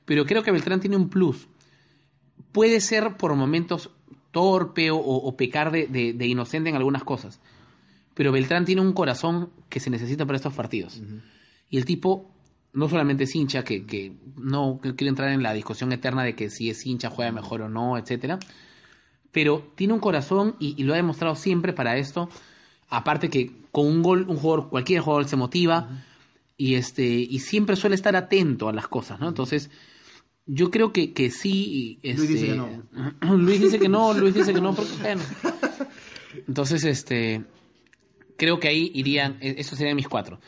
Pero creo que Beltrán tiene un plus. Puede ser por momentos torpe o, o pecar de, de- de inocente en algunas cosas. Pero Beltrán tiene un corazón que se necesita para estos partidos. Y el tipo no solamente es hincha, que, que no que quiere entrar en la discusión eterna de que si es hincha juega mejor o no, etcétera. Pero tiene un corazón y, y lo ha demostrado siempre para esto. Aparte que con un gol, un jugador, cualquier jugador se motiva y este y siempre suele estar atento a las cosas, ¿no? Entonces, yo creo que, que sí. Luis dice este, que no. Luis dice que no, Luis dice que no, porque bueno. Entonces, este. Creo que ahí irían. e- Esos serían mis cuatro.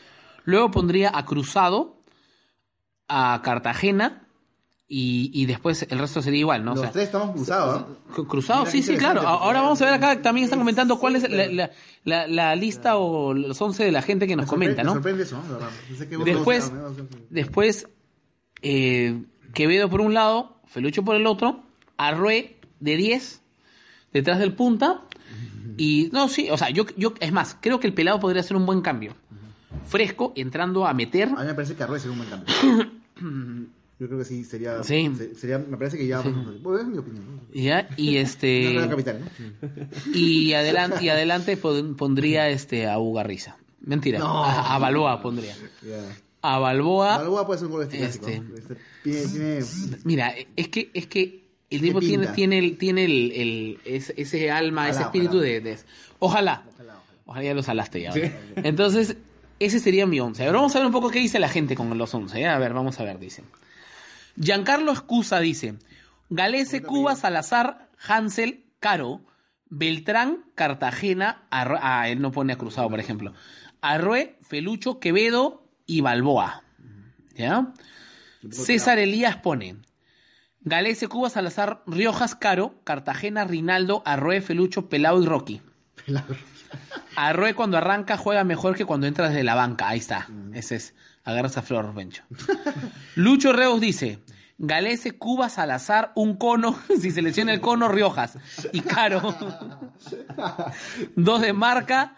Luego pondría a Cruzado, a Cartagena. Y, y después el resto sería igual, ¿no? O Los sea, tres estamos cruzados, ¿ah? Cru- Cruzado, Mira sí, sí, claro. Ahora vamos a ver acá, también están comentando cuál es la, la- la- la lista o los 11 de la gente que nos Me comenta, ¿no? Me sorprende eso, ¿no? Después, después eh, Quevedo por un lado, Felucho por el otro, Arrué de 10, detrás del punta. Y no, sí, o sea, yo, yo, es más, creo que el pelado podría ser un buen cambio. Fresco, entrando a meter. A mí me parece que Arrué sería un buen cambio. Yo creo que sí, sería... Sí. sería me parece que ya... Es mi opinión. ¿ya? Y No este. creo capital, ¿no? Y adelante, y adelante pon- pondría este a Ugarriza. Mentira, No. a, a Balboa pondría. Ya. A Balboa. Balboa puede ser un gol este Este. Mira, es que, es que el tipo tiene, tiene, el, tiene el, el- ese, ese alma, ese espíritu ojalá. de, de- Ojalá. Ojalá, ojalá. Ya lo salaste ya. Entonces, ese sería mi once. Ahora vamos a ver un poco qué dice la gente con los once. ¿eh? A ver, vamos a ver, dice. Giancarlo Escusa dice: Galese, Cuba, Salazar, Hansel, Caro, Beltrán, Cartagena, ah, él no pone a cruzado, por ejemplo. Arrué, Felucho, Quevedo y Balboa. ¿Ya? César Elías pone Galese, Cuba, Salazar, Riojas, Caro, Cartagena, Rinaldo, Arroe, Felucho, Pelao y Rocky. Arroe cuando arranca juega mejor que cuando entra desde la banca. Ahí está. Ese es. Agarra esa flor, Bencho. Lucho Reus dice: Galese, Cuba, Salazar, un cono. si selecciona el cono, Riojas. Y Caro. Dos de marca.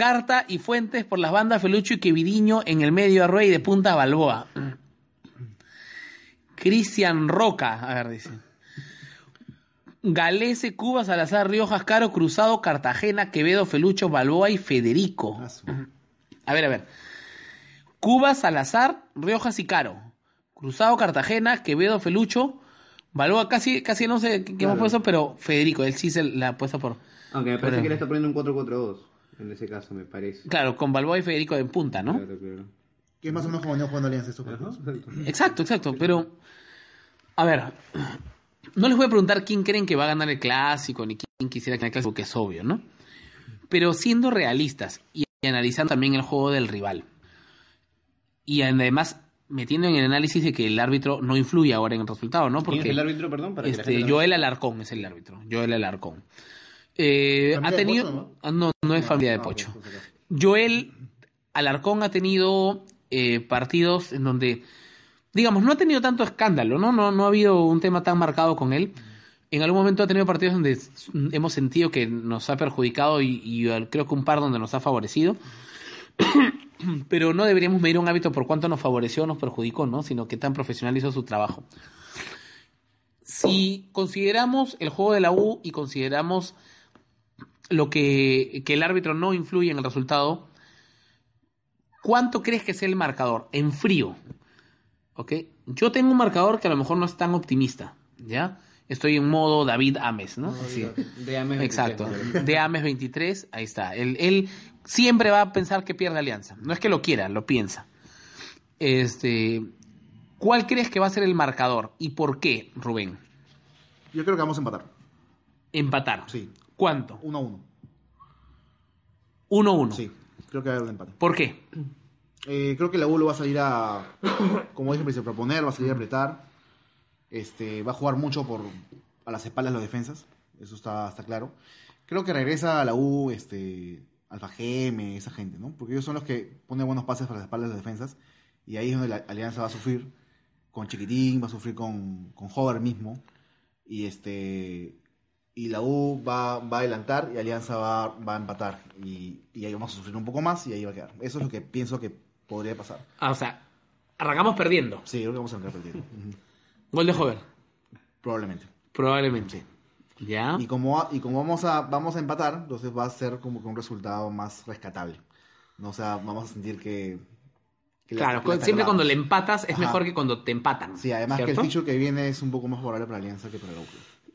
Carta y Fuentes por las bandas Felucho y Quevidiño en el medio Arroe y de punta Balboa. Cristian Roca, a ver, dice. Galese, Cuba, Salazar, Riojas, Caro, Cruzado, Cartagena, Quevedo, Felucho, Balboa y Federico. Ah, A ver, a ver. Cuba, Salazar, Riojas y Caro. Cruzado, Cartagena, Quevedo, Felucho, Balboa, casi, casi no sé qué hemos puesto, pero Federico, él sí se la ha puesto por. Aunque me parece que le está poniendo un 4-4-2. En ese caso, me parece. Claro, con Balboa y Federico en punta, ¿no? Claro, claro. Que es más o menos como jugando Alianza estos exacto. Exacto, pero a ver, no les voy a preguntar quién creen que va a ganar el clásico, ni quién quisiera ganar el clásico, que es obvio, ¿no? Pero siendo realistas y analizando también el juego del rival, y además metiendo en el análisis de que el árbitro no influye ahora en el resultado, ¿no? ¿Quién Porque es el árbitro, perdón? Para que la este, gente Joel Alarcón es el árbitro, Joel Alarcón. Eh, ¿Familia ha tenido, Pocho, Ah, no, no es familia de Ah, Pocho. Joel Alarcón ha tenido eh, partidos en donde, digamos, no ha tenido tanto escándalo, ¿no? No, no ha habido un tema tan marcado con él. En algún momento ha tenido partidos donde hemos sentido que nos ha perjudicado y, y, eh, creo que un par donde nos ha favorecido. Pero no deberíamos medir un hábito por cuánto nos favoreció o nos perjudicó, ¿no? Sino que tan profesional hizo su trabajo. Si consideramos el juego de la U y consideramos lo que, que el árbitro no influye en el resultado, ¿cuánto crees que sea el marcador? En frío. ¿Ok? Yo tengo un marcador que a lo mejor no es tan optimista, ¿ya? Estoy en modo David Ames, ¿no? Así. De Ames Exacto. 23, De Ames 23, ahí está. Él, él siempre va a pensar que pierde Alianza. No es que lo quiera, lo piensa. Este, ¿Cuál crees que va a ser el marcador? ¿Y por qué, Rubén? Yo creo que vamos a empatar. Empatar. Sí. ¿Cuánto? 1-1. 1-1. Sí. Creo que va a haber un empate. ¿Por qué? Eh, creo que la U lo va a salir a, como dije, a proponer, va a salir a apretar. Este, va a jugar mucho por, a las espaldas de los defensas, eso está, está claro. Creo que regresa a la U, este, Alfa Geme, esa gente, ¿no? Porque ellos son los que ponen buenos pases para las espaldas de las defensas, y ahí es donde la Alianza va a sufrir con Chiquitín, va a sufrir con, con Hover mismo, y este y la U va, va a adelantar y Alianza va, va a empatar, y, y ahí vamos a sufrir un poco más y ahí va a quedar. Eso es lo que pienso que podría pasar. Ah, o sea, arrancamos perdiendo. Sí, creo que vamos a entrar perdiendo. Gol de Hover. Probablemente. Probablemente. ¿Ya? Y como, y como vamos, a, vamos a empatar, entonces va a ser como que un resultado más rescatable. No, o sea, vamos a sentir que... que la- Claro, la siempre cuando le empatas es Ajá. mejor que cuando te empatan. Sí, además que el ficho que viene es un poco más favorable para Alianza que para la U.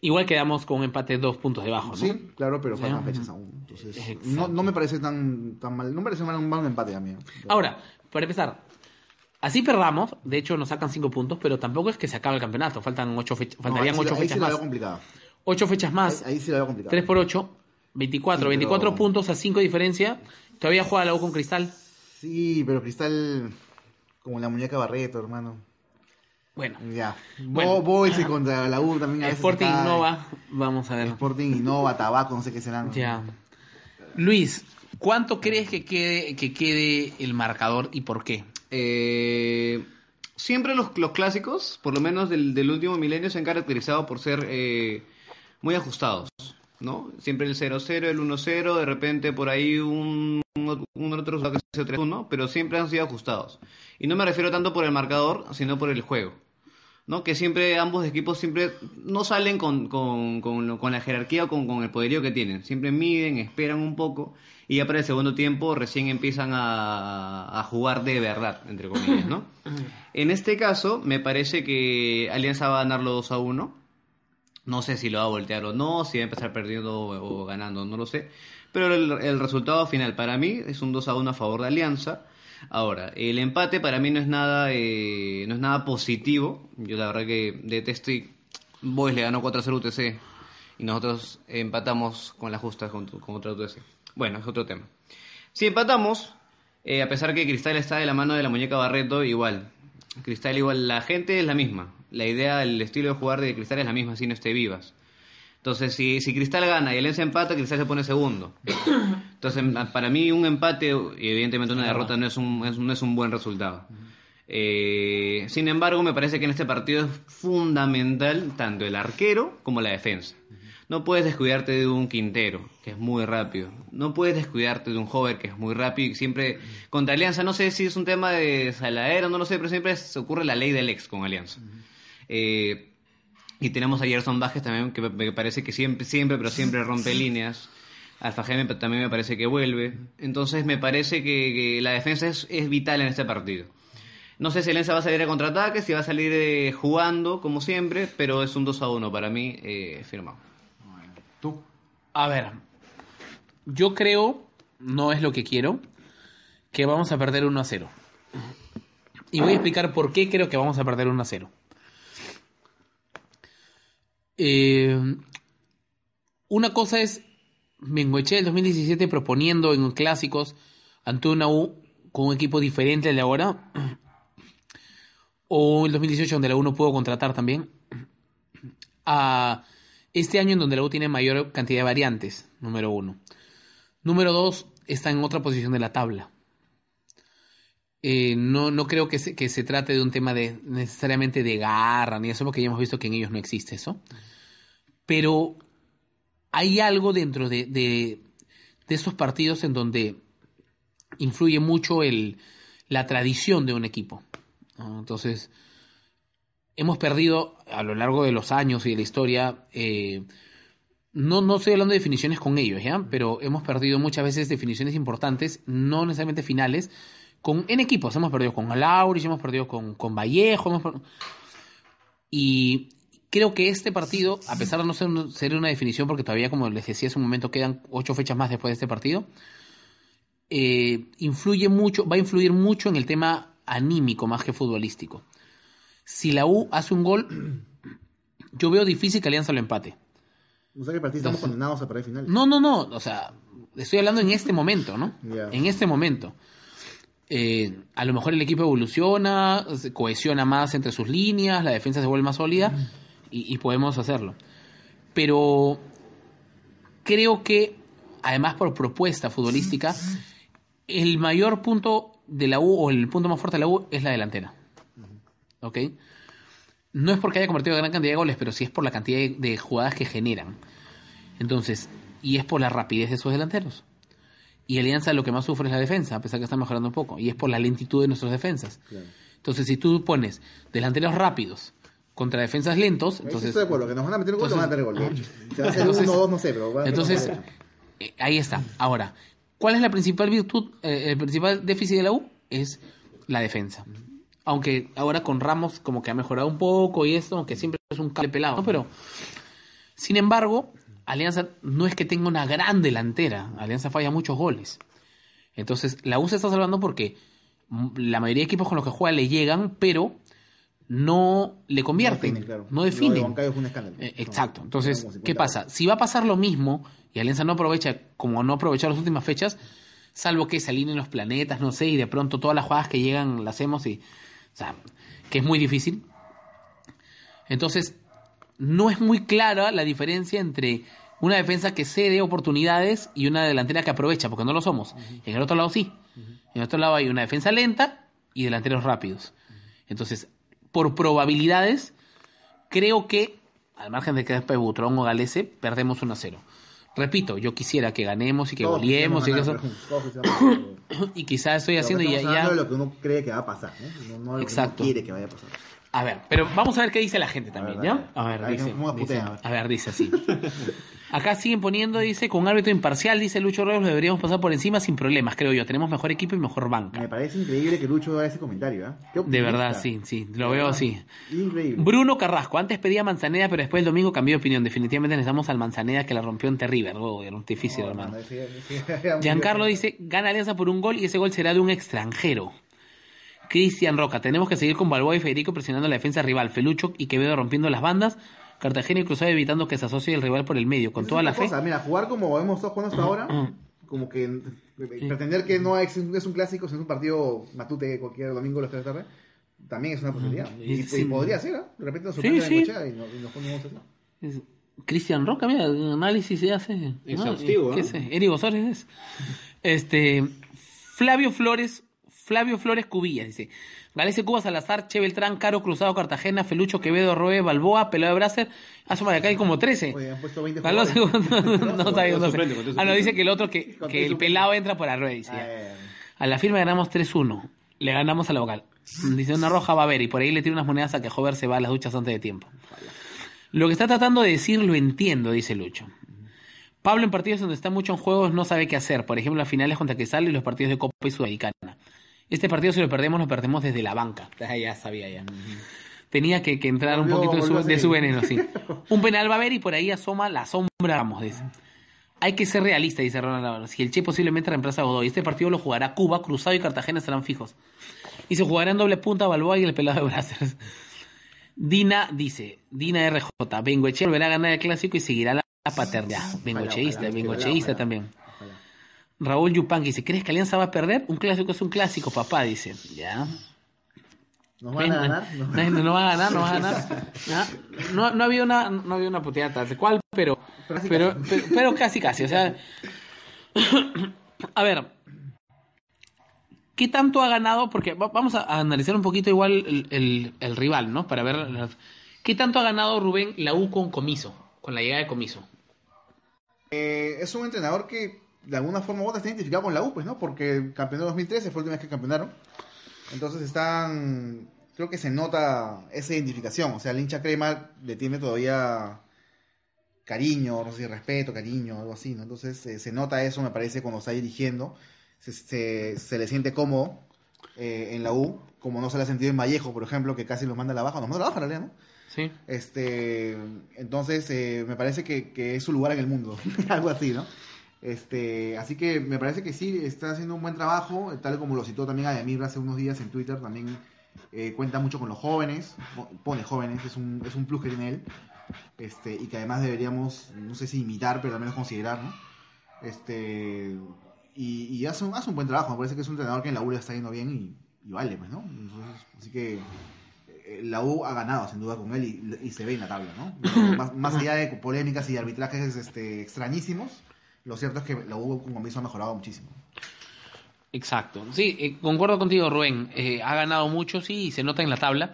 Igual quedamos con un empate dos puntos debajo, ¿no? Sí, claro, pero faltan fechas aún. Entonces, no, no me parece tan, tan mal. No me parece mal un mal empate a mí. Ahora, para empezar, así perdamos, de hecho nos sacan cinco puntos, pero tampoco es que se acabe el campeonato, faltan ocho fechas, No, faltarían ahí sí, ocho ahí fechas más. veo complicada. Ocho fechas más, Ahí, ahí sí la veo complicada. 3 por 8, 24, Sí, pero- 24 puntos a 5 de diferencia. Todavía juega la U con Cristal. Sí, pero Cristal, como la muñeca Barreto, hermano. Bueno, Ya. Bueno. Bo- Boys y contra la U también. a veces Sporting se cae. Nova, vamos a ver. Sporting Innova, Tabaco, no sé qué serán. Ya. Luis, ¿cuánto crees que quede, que quede el marcador y por qué? Eh, siempre los, los clásicos, por lo menos del, del último milenio, se han caracterizado por ser eh, muy ajustados, ¿no? Siempre el 0-0, el 1-0, de repente por ahí un, un otro que sea 3-1, pero siempre han sido ajustados. Y no me refiero tanto por el marcador, sino por el juego. ¿No? Que siempre ambos equipos siempre no salen con, con, con, la jerarquía o con, con el poderío que tienen. Siempre miden, esperan un poco y ya para el segundo tiempo recién empiezan a, a jugar de verdad, entre comillas, ¿no? En este caso, me parece que Alianza va a ganar los 2 a 1. No sé si lo va a voltear o no, si va a empezar perdiendo o, o ganando, no lo sé. Pero el, el resultado final para mí es un 2 a 1 a favor de Alianza. Ahora, el empate para mí no es nada, eh, no es nada positivo. Yo la verdad que detesto y Boys le ganó 4 a 0 UTC y nosotros empatamos con la justa con, contra UTC. Bueno, es otro tema. Si empatamos, eh, a pesar que Cristal está de la mano de la muñeca Barreto, igual. Cristal igual, la gente es la misma. La idea, el estilo de jugar de Cristal es la misma, si no esté vivas. Entonces, si, si Cristal gana y Alianza empata, Cristal se pone segundo. Entonces, para mí un empate y evidentemente una derrota no es un, es- no es un buen resultado. Eh, sin embargo, me parece que en este partido es fundamental tanto el arquero como la defensa. No puedes descuidarte de un Quintero, que es muy rápido. No puedes descuidarte de un Hover, que es muy rápido. Y siempre, contra Alianza, no sé si es un tema de saladero, no lo sé, pero siempre se ocurre la ley del ex con Alianza. Eh, y tenemos a Gerson Vázquez también, que me- parece que siempre, siempre, pero siempre rompe líneas. Alfa Geme también me parece que vuelve. Entonces me parece que, que la defensa es, es vital en este partido. No sé si Alianza va a salir a contraataque, si va a salir eh, jugando, como siempre, pero es un 2 a 1 para mí, eh, firmado. Tú. A ver, yo creo, no es lo que quiero, que vamos a perder 1 a 0. Y voy a explicar por qué creo que vamos a perder 1 a 0. Eh, una cosa es Mengoche del 2017 proponiendo en clásicos ante una U con un equipo diferente al de ahora. O el 2018 donde la U no pudo contratar también. A este año en donde la U tiene mayor cantidad de variantes, número uno. Número dos, está en otra posición de la tabla. Eh, no, no creo que se, que se trate de un tema de necesariamente de garra, ni eso, porque ya hemos visto que en ellos no existe eso. Pero hay algo dentro de, de, esos partidos en donde influye mucho el, la tradición de un equipo. Entonces, hemos perdido a lo largo de los años y de la historia, eh, no, no estoy hablando de definiciones con ellos, ¿ya? Pero hemos perdido muchas veces definiciones importantes, no necesariamente finales, con, en equipos. Hemos perdido con Alauri, hemos perdido con, con Vallejo, hemos per- y creo que este partido, a pesar de no ser, ser una definición, porque todavía, como les decía hace un momento, quedan ocho fechas más después de este partido, eh, influye mucho, va a influir mucho en el tema anímico más que futbolístico. Si la U hace un gol, yo veo difícil que Alianza lo empate. O sea que para ti estamos condenados a final. No, no, no, o sea, estoy hablando en este momento, ¿no? Ya. En este momento. Eh, a lo mejor el equipo evoluciona, se cohesiona más entre sus líneas, la defensa se vuelve más sólida y, y podemos hacerlo. pero creo que, además por propuesta futbolística, el mayor punto de la U o el punto más fuerte de la U es la delantera. ¿Ok? No es porque haya convertido gran cantidad de goles, pero sí es por la cantidad de, de jugadas que generan. Entonces, y es por la rapidez de sus delanteros. Y Alianza lo que más sufre es la defensa, a pesar que está mejorando un poco. Y es por la lentitud de nuestras defensas. Entonces, si tú pones delanteros rápidos contra defensas lentos, Ahí entonces estoy de acuerdo, que nos van a meter gol, nos van a meter gol. Se va a hacer Entonces- uno o dos, no sé, pero a Entonces, eh, ahí está. Ahora, ¿cuál es la principal virtud, eh, el principal déficit de la U? Es la defensa. Aunque ahora con Ramos como que ha mejorado un poco y esto, aunque siempre es un cable pelado, ¿no? Pero, sin embargo, Alianza no es que tenga una gran delantera. Alianza falla muchos goles. Entonces, la U se está salvando porque la mayoría de equipos con los que juega le llegan, pero no le convierten, definen, claro. no Lo de definen. Fue un escándalo. Eh, exacto. Entonces, como 50 ¿qué pasa? Si va a pasar lo mismo y Alianza no aprovecha, como no aprovechó las últimas fechas, salvo que se alineen los planetas, no sé, y de pronto todas las jugadas que llegan las hacemos y. O sea, que es muy difícil. Entonces, no es muy clara la diferencia entre una defensa que cede oportunidades y una delantera que aprovecha, porque no lo somos. En el otro lado sí. En el otro lado hay una defensa lenta y delanteros rápidos. Entonces, por probabilidades, creo que, al margen de que después Butrón o Galese, perdemos 1 a 0. Repito, yo quisiera que ganemos y que Todos goleemos y, que eso- y quizás estoy haciendo y ya, de lo que uno cree que va a pasar, ¿no? No, Exacto. que uno quiere que vaya a pasar. A ver, pero vamos a ver qué dice la gente también, ¿ya? A ver, dice, a ver. a ver, dice así. Acá siguen poniendo, dice, con árbitro imparcial, dice Lucho Ríos, lo deberíamos pasar por encima sin problemas, creo yo. Tenemos mejor equipo y mejor Me banca. parece increíble que Lucho haga ese comentario. Qué De verdad, sí, sí, lo veo así. Increíble. Bruno Carrasco, antes pedía Manzaneda, pero después el domingo cambió de opinión. Definitivamente necesitamos al Manzaneda que la rompió en River. Oh, era un difícil, No, hermano. Giancarlo dice, gana Alianza por un gol y ese gol será de un extranjero. Cristian Roca, tenemos que seguir con Balboa y Federico presionando la defensa rival. Felucho y Quevedo rompiendo las bandas. Cartagena y Cruzado evitando que se asocie el rival por el medio. Con toda la otra fe. cosa, Mira, jugar como hemos estado jugando hasta ahora, como que eh, pretender que no es, es un clásico, sino es un partido matute cualquier domingo a las 3 de la tarde, también es una posibilidad. Y, sí. podría ser, ¿ah? De repente nos sorprende sí. la y, no- y nos ponemos así. Es- Cristian Roca, mira, el análisis se hace. Exhaustivo, ¿Qué ¿no? sé? Eric Osores es. Este. Flavio Flores. Flavio Flores Cubillas dice. Galese Cuba Salazar, Che Beltrán, Caro Cruzado Cartagena, Felucho Quevedo, Roe, Balboa, Pelado de Bracer. Asuma de acá hay como 13. Oye, han puesto 20 Balboa, jugadores. no, no, no, sé. Ah, no, dice que el otro, que, el pelado entra por Arroyo. Dice, Ah, ya. A la firma ganamos 3-1. Le ganamos a la vocal. Dice una roja va a haber y por ahí le tira unas monedas a que Jover se va a las duchas antes de tiempo. Lo que está tratando de decir lo entiendo, dice Lucho. Pablo en partidos donde está mucho en juegos no sabe qué hacer. Por ejemplo, las finales contra Quesal y los partidos de Copa y Sudamericana. Este partido si lo perdemos, lo perdemos desde la banca. Ah, ya sabía ya. Tenía que, que entrar un poquito de su, de su veneno, sí. Un penal va a haber y por ahí asoma la sombra, vamos, dice. Hay que ser realista, dice Ronald Navarro. Si el Che posiblemente reemplaza a Godoy, este partido lo jugará Cuba, Cruzado y Cartagena estarán fijos. Y se jugará en doble punta Balboa y el pelado de Brazers. Dina dice, Dina RJ, Bengoechea volverá a ganar el clásico y seguirá la paternidad. Bengocheísta, Bengocheísta también. Raúl Yupan dice, ¿crees que Alianza va a perder? Un clásico es un clásico, papá, dice. Ya. ¿Nos van a ganar? No, No. no, no va a ganar, no va a ganar. No, no había una, no había una puteada tal cual, pero, Pero casi pero, pero, pero casi casi, o sea. A ver. ¿Qué tanto ha ganado? Porque va- vamos a, a analizar un poquito igual el, el- el rival, ¿no? Para ver. ¿Qué tanto ha ganado Rubén la U con Comiso? Con la llegada de Comiso. Eh, es un entrenador que de alguna forma u otra está identificado con la U, pues, ¿no? Porque campeonó en 2013, fue la última vez que campeonaron. Entonces están, creo que se nota esa identificación. O sea, el hincha crema le tiene todavía cariño, no sé si respeto, cariño, algo así, ¿no? Entonces eh, se nota eso, me parece, cuando está dirigiendo. Se, se- se le siente cómodo eh, en la U, como no se le ha sentido en Vallejo, por ejemplo, que casi los manda a la baja. Nos manda a la baja, en realidad, ¿no? Sí. Este, entonces, eh, me parece que, que es su lugar en el mundo, algo así, ¿no? Este, así que me parece que sí, está haciendo un buen trabajo, tal como lo citó también Ademir hace unos días en Twitter, también eh, cuenta mucho con los jóvenes, po- pone jóvenes, es un, es un plus que tiene él, este, y que además deberíamos, no sé si imitar, pero al menos considerar, ¿no? Este, y, y hace, un, hace un buen trabajo, me parece que es un entrenador que en la U le está yendo bien y, y vale, pues, ¿no? Entonces, así que eh, la U ha ganado sin duda con él y, y se ve en la tabla, ¿no? más, más allá de polémicas y arbitrajes este, extrañísimos, lo cierto es que la U con Comiso ha mejorado muchísimo. Exacto. Sí, eh, concuerdo contigo, Rubén. Eh, ha ganado mucho, sí, y se nota en la tabla.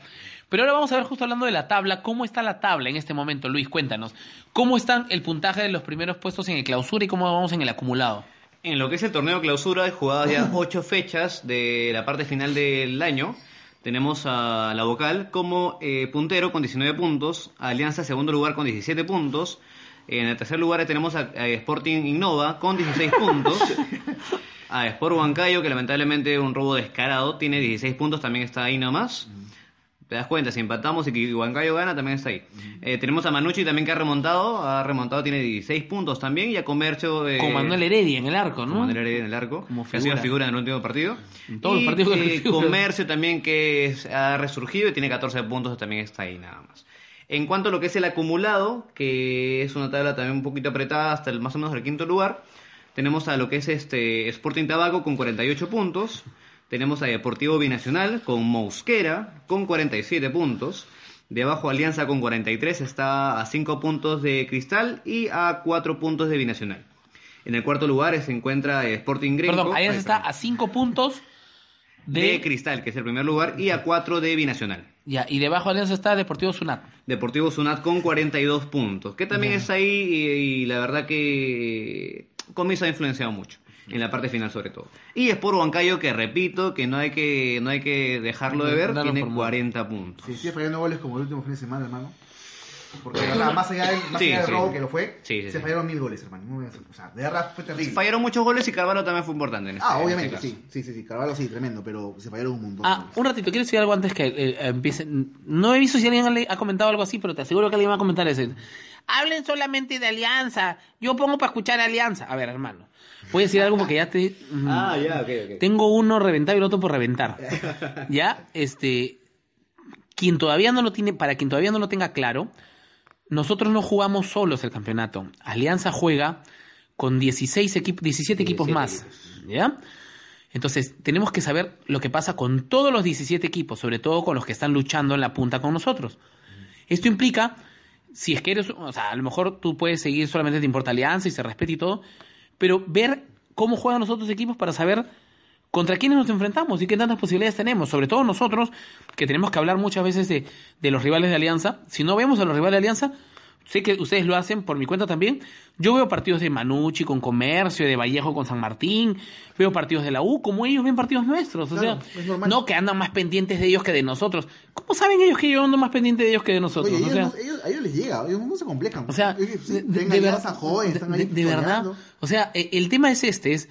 Pero ahora vamos a ver, justo hablando de la tabla, cómo está la tabla en este momento. Luis, cuéntanos. ¿Cómo está el puntaje de los primeros puestos en el clausura y cómo vamos en el acumulado? En lo que es el torneo clausura, hay jugadas ya ocho fechas de la parte final del año. Tenemos a la vocal como eh, puntero con 19 puntos, a Alianza segundo lugar con 17 puntos. En el tercer lugar tenemos a, a Sporting Innova con 16 puntos. A Sport Huancayo, que lamentablemente un robo descarado, tiene 16 puntos, también está ahí nomás. Te das cuenta, si empatamos y que Huancayo gana, también está ahí. Eh, tenemos a Manucci también que ha remontado, ha remontado, tiene 16 puntos también, y a Comercio... eh, Con Manuel Heredia en el arco, ¿no? con Manuel Heredia en el arco, Como que ha sido figura. en el último partido. En todos los Y, partidos eh. Comercio también que ha resurgido y tiene 14 puntos, también está ahí nada más. En cuanto a lo que es el acumulado, que es una tabla también un poquito apretada hasta el más o menos el quinto lugar, tenemos a lo que es este Sporting Tabaco con 48 puntos, tenemos a Deportivo Binacional con Mosquera con 47 puntos, debajo Alianza con 43 está a 5 puntos de Cristal y a 4 puntos de Binacional. En el cuarto lugar se encuentra Sporting Gringo Perdón, Alianza está a 5 puntos de... de... Cristal, que es el primer lugar, y a 4 de Binacional. Ya, y debajo de Alianza está Deportivo Sunat. Deportivo Sunat con 42 puntos, que también es ahí y, y la verdad que Comiso ha influenciado mucho en la parte final sobre todo. Y Sport Huancayo que repito que no hay que no hay que dejarlo de ver, tiene por muerto. 40 puntos. Si sigue fallando goles como el último fin de semana, hermano. Porque de verdad, más allá del, más Sí, allá del sí. robo que lo fue, Sí, sí, se sí. fallaron mil goles, hermano. O sea, de verdad fue terrible. Fallaron muchos goles y Carvalho también fue importante en este, Ah, en obviamente, este caso. sí, sí, sí, sí, Carvalho sí, tremendo, pero se fallaron un montón. Ah, un ratito, quiero decir algo antes que eh, empiece. No he visto si alguien ha comentado algo así, pero te aseguro que alguien va a comentar ese. Hablen solamente de Alianza. Yo pongo para escuchar Alianza. A ver, hermano. Voy a decir algo porque ya te. mm, Ah, ya, ok, ok. Tengo uno reventado y el otro por reventar. ya, este. Quien todavía no lo tiene, para quien todavía no lo tenga claro, nosotros no jugamos solos el campeonato. Alianza juega con 16 equipos, 17 equipos 17 más. ¿Ya? Entonces, tenemos que saber lo que pasa con todos los 17 equipos, sobre todo con los que están luchando en la punta con nosotros. Esto implica, si es que eres, o sea, a lo mejor tú puedes seguir, solamente te importa Alianza y se respeta y todo, pero ver cómo juegan los otros equipos para saber contra quiénes nos enfrentamos y qué tantas posibilidades tenemos. Sobre todo nosotros, que tenemos que hablar muchas veces de, de los rivales de Alianza. Si no vemos a los rivales de Alianza, sé que ustedes lo hacen por mi cuenta también. Yo veo partidos de Manucci con Comercio, de Vallejo con San Martín, veo partidos de la U, como ellos ven partidos nuestros. O Claro, sea, no que andan más pendientes de ellos que de nosotros. ¿Cómo saben ellos que yo ando más pendiente de ellos que de nosotros? Oye, O ellos, sea, no- ellos- a ellos les llega, ellos no se complejan. o sea, de, de joven, están ahí de verdad. O sea, eh, el tema es este, es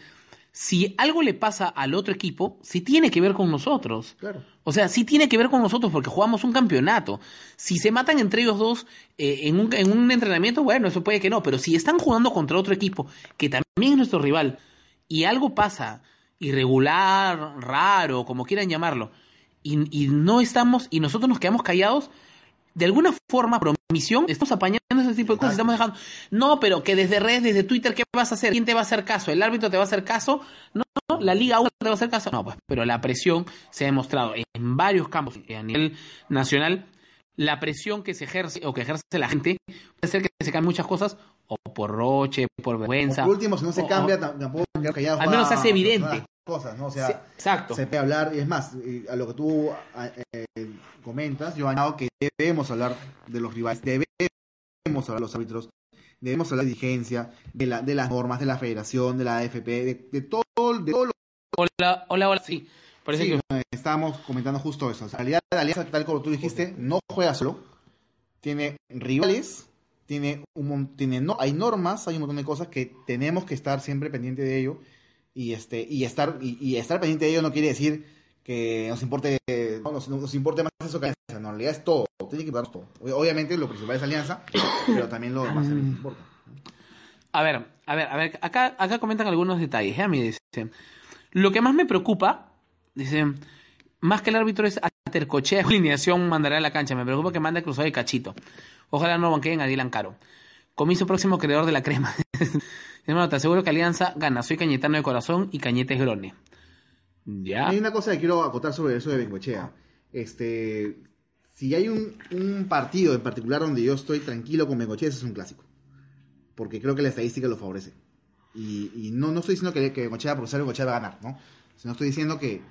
si algo le pasa al otro equipo, sí tiene que ver con nosotros. Claro. O sea, sí tiene que ver con nosotros porque jugamos un campeonato. Si se matan entre ellos dos eh, en, un, en un entrenamiento, bueno, eso puede que no. Pero si están jugando contra otro equipo que también es nuestro rival y algo pasa irregular, raro, como quieran llamarlo, y, y no estamos, y nosotros nos quedamos callados, de alguna forma, por omisión, estamos apañando ese tipo de cosas, estamos dejando, no, pero que desde redes, desde Twitter, ¿qué vas a hacer? ¿Quién te va a hacer caso? ¿El árbitro te va a hacer caso? No, no, la Liga 1 te va a hacer caso. No, pues, pero la presión se ha demostrado en varios campos a nivel nacional. La presión que se ejerce o que ejerce la gente puede ser que se cambien muchas cosas, o por roche, por vergüenza. Por último, si no se o- cambia, o- tam- tampoco quedar callados. Al menos se hace evidente. Cosas, ¿no? O sea, Sí, exacto. se puede hablar, y es más, a lo que tú eh, comentas, yo añado que debemos hablar de los rivales, debemos hablar de los árbitros, debemos hablar de la dirigencia, de, la, de las normas, de la federación, de la AFP, de, de todo, de todo lo Hola, hola, hola. Sí, parece Sí, que eh, estábamos comentando justo eso. O sea, la realidad de la alianza, tal como tú dijiste, no juega solo. Tiene rivales, tiene un tiene no, hay normas, hay un montón de cosas que tenemos que estar siempre pendiente de ello. Y este, y estar, y, y estar pendiente de ello no quiere decir que nos importe, no, nos, nos importe más eso que alianza. No, en realidad es todo, tiene que importarnos todo. Ob- Obviamente lo principal es alianza, pero también lo demás también importa. A ver, a ver, a ver, acá, acá comentan algunos detalles, ¿eh? A mí dicen, lo que más me preocupa, dicen, más que el árbitro es atercochea alineación, mandará a la cancha, me preocupa que mande cruzado y cachito. Ojalá no banqueen a Dylan Caro. Comiso próximo creador de la crema. Hermano, te aseguro que Alianza gana, soy cañetano de corazón y cañete es grone. Ya. Hay una cosa que quiero acotar sobre eso de Bengochea. Este, si hay un, partido en particular donde yo estoy tranquilo con Bengochea, ese es un clásico. Porque creo que la estadística lo favorece. Y, y no, no estoy diciendo que, que Bengochea, por ser Bengochea va a ganar, ¿no? Sino estoy diciendo que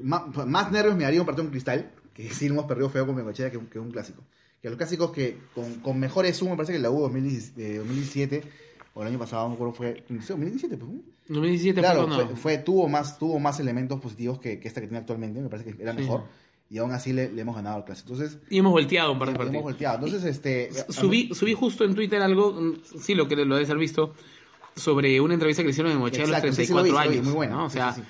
ma- más, nervios me daría un partido en cristal, que sí hemos perdido feo con Bengochea que, que un clásico. Que los clásicos que con, con mejores sumo, me parece que la U 2017, eh, 2017 o el año pasado, no me acuerdo, fue. sí, 2017, pues. ¿no? 2017 Claro, fue fue, fue- tuvo, más, tuvo más elementos positivos que, que esta que tiene actualmente, me parece que era Sí. mejor. Y aún así le, le hemos ganado al clásico. Entonces, Y hemos volteado un par de hemos partidos. volteado. Entonces, este. a mí- Subí, subí justo en Twitter algo, mm, sí, lo que lo debes haber visto, sobre una entrevista que le hicieron en Mochea a los Exacto, sí, sí lo 34 vi, sí lo vi, años. muy bueno, ¿no? O sí, sea, sí, sí.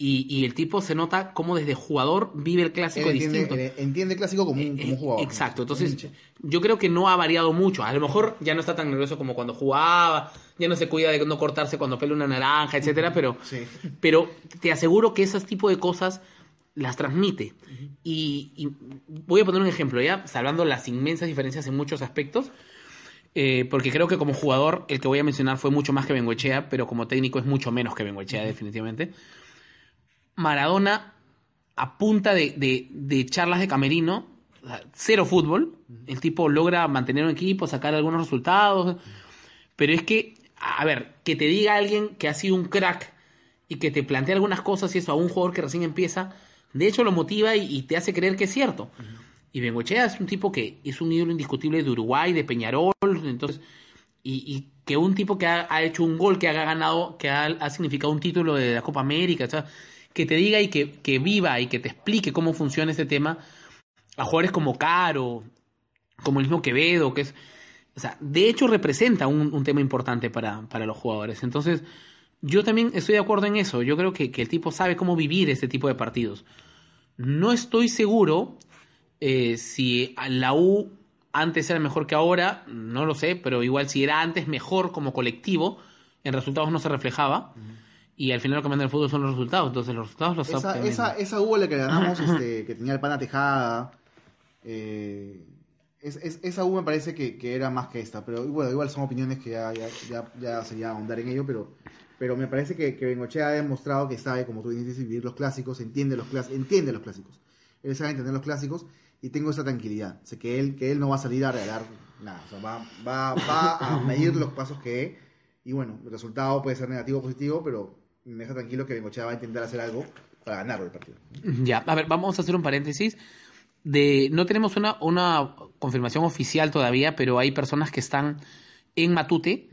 Y, y el tipo se nota como desde jugador vive el él clásico entiende, distinto. él entiende el clásico como un, como Eh, jugador. Exacto, entonces yo creo que no ha variado mucho. A lo mejor ya no está tan nervioso como cuando jugaba, ya no se cuida de no cortarse cuando pela una naranja, etcétera, pero, Sí. pero te aseguro que ese tipo de cosas las transmite. y, y voy a poner un ejemplo, ya, salvando las inmensas diferencias en muchos aspectos, eh, porque creo que como jugador el que voy a mencionar fue mucho más que Bengoechea, pero como técnico es mucho menos que Bengoechea, definitivamente. Maradona, a punta de, de- de charlas de camerino, o sea, cero fútbol, el tipo logra mantener un equipo, sacar algunos resultados, pero es que, a ver, que te diga alguien que ha sido un crack y que te plantea algunas cosas y eso a un jugador que recién empieza, de hecho lo motiva y, y te hace creer que es cierto. Y Bengochea es un tipo que es un ídolo indiscutible de Uruguay, de Peñarol, entonces, y, y que un tipo que ha, ha hecho un gol, que ha ganado, que ha, ha significado un título de la Copa América, o sea, que te diga y que, que viva y que te explique cómo funciona este tema a jugadores como Caro, como el mismo Quevedo, que es, o sea, de hecho representa un, un tema importante para, para los jugadores. Entonces, yo también estoy de acuerdo en eso. Yo creo que, que el tipo sabe cómo vivir este tipo de partidos. No estoy seguro eh, si la U antes era mejor que ahora, no lo sé, pero igual si era antes mejor como colectivo, en resultados no se reflejaba. Y al final lo que manda el fútbol son los resultados. Entonces los resultados los Esa, esa, esa a la que le ganamos, este, que tenía el pana Tejada. eh, es, es- esa U me parece que, que era más que esta. Pero bueno, igual son opiniones que ya, ya, ya, ya sería ahondar en ello. Pero, pero me parece que, que Bengochea ha demostrado que sabe, como tú dices, vivir los clásicos, entiende los, clás- entiende los clásicos. Él sabe entender los clásicos y tengo esa tranquilidad. Sé que él, que él no va a salir a regalar nada. O sea, va, va, va a medir los pasos que. Y bueno, el resultado puede ser negativo o positivo, pero me deja tranquilo que Bengochea va a intentar hacer algo para ganar el partido. Ya, a ver, vamos a hacer un paréntesis. De, no tenemos una, una confirmación oficial todavía, pero hay personas que están en Matute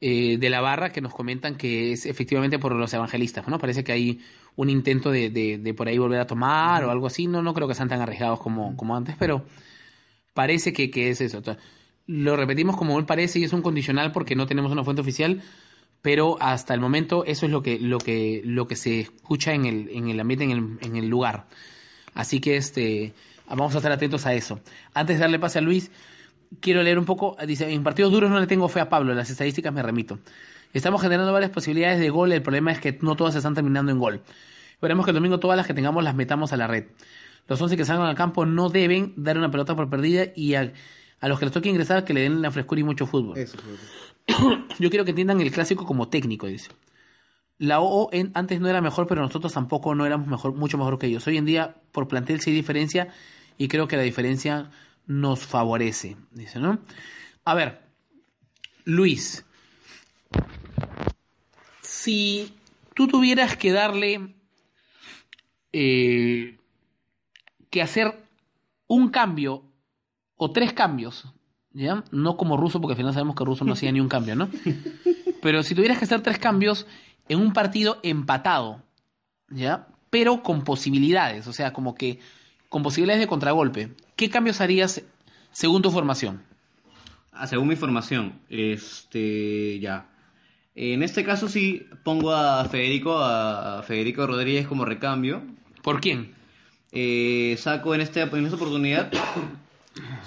eh, de la barra que nos comentan que es efectivamente por los evangelistas, ¿no? Parece que hay un intento de, de- de por ahí volver a tomar o algo así. No, no creo que sean tan arriesgados como, como antes, pero parece que, que es eso. Lo repetimos como él parece y es un condicional porque no tenemos una fuente oficial, pero hasta el momento eso es lo que, lo que, lo que se escucha en el, en el ambiente, en el, en el lugar. Así que este, vamos a estar atentos a eso. Antes de darle pase a Luis, quiero leer un poco. Dice, en partidos duros no le tengo fe a Pablo, las estadísticas me remito. Estamos generando varias posibilidades de gol, el problema es que no todas están terminando en gol. Esperemos que el domingo todas las que tengamos las metamos a la red. Los 11 que salgan al campo no deben dar una pelota por perdida y a, a los que les toque ingresar que le den la frescura y mucho fútbol. Eso. Yo quiero que entiendan el clásico como técnico, dice. La OO antes no era mejor, pero nosotros tampoco no éramos mejor, mucho mejor que ellos. Hoy en día, por plantel sí hay diferencia y creo que la diferencia nos favorece, dice, ¿no? A ver, Luis, si tú tuvieras que darle eh, que hacer un cambio o tres cambios, ¿ya? No como ruso, porque al final sabemos que ruso no hacía ni un cambio, ¿no? Pero si tuvieras que hacer tres cambios en un partido empatado, ¿ya? Pero con posibilidades, o sea, como que con posibilidades de contragolpe, ¿qué cambios harías según tu formación? Ah, según mi formación, este, ya. En este caso sí pongo a Federico, a Federico Rodríguez como recambio. ¿Por quién? Eh, saco en, este, en esta oportunidad,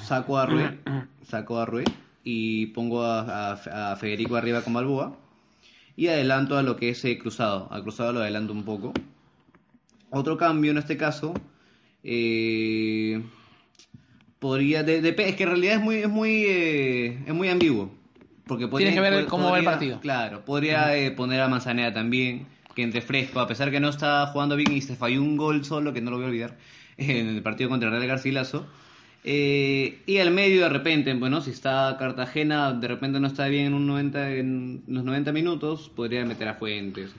saco a Rue, saco a Rue y pongo a, a- a Federico arriba con Balboa. Y adelanto a lo que es eh, Cruzado. A Cruzado lo adelanto un poco. Otro cambio en este caso. eh, podría. de- es que en realidad es muy, es muy, eh, es muy ambiguo. Porque podría- Tiene que ver cómo va el partido. Claro, podría eh, poner a Manzanera también. que entre fresco, a pesar que no está jugando bien y se falló un gol solo, que no lo voy a olvidar, en el partido contra el Real Garcilaso. Eh, y al medio de repente, bueno, si está Cartagena, de repente no está bien en, un 90, en los 90 minutos, podría meter a Fuentes.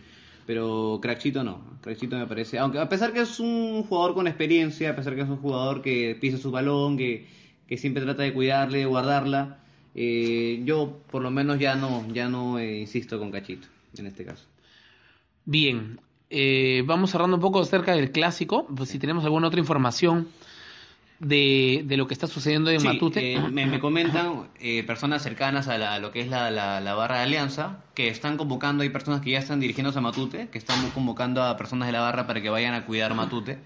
Pero Crackchito no, Crackchito me parece, aunque a pesar que es un jugador con experiencia, a pesar que es un jugador que pisa su balón, que, que siempre trata de cuidarle, de guardarla, eh, yo por lo menos ya no, ya no eh, insisto con Cachito en este caso. Bien, eh, vamos cerrando un poco acerca del clásico, pues si tenemos alguna otra información de, de lo que está sucediendo en Sí, Matute. eh, me, me comentan eh, personas cercanas a, la- a lo que es la, la- la barra de alianza que están convocando, hay personas que ya están dirigiéndose a Matute, que están convocando a personas de la barra para que vayan a cuidar Matute.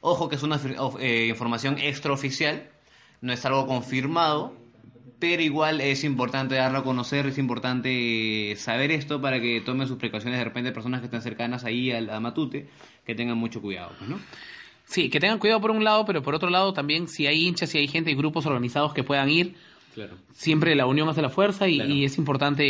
Ojo que es una eh, información extraoficial, no es algo confirmado, pero igual es importante darlo a conocer, es importante saber esto para que tomen sus precauciones de repente personas que están cercanas ahí al- a, Matute, que tengan mucho cuidado, pues, ¿no? Sí, que tengan cuidado por un lado, pero por otro lado también si hay hinchas, si hay gente y grupos organizados que puedan ir, Claro. siempre la unión hace la fuerza y, Claro. y es importante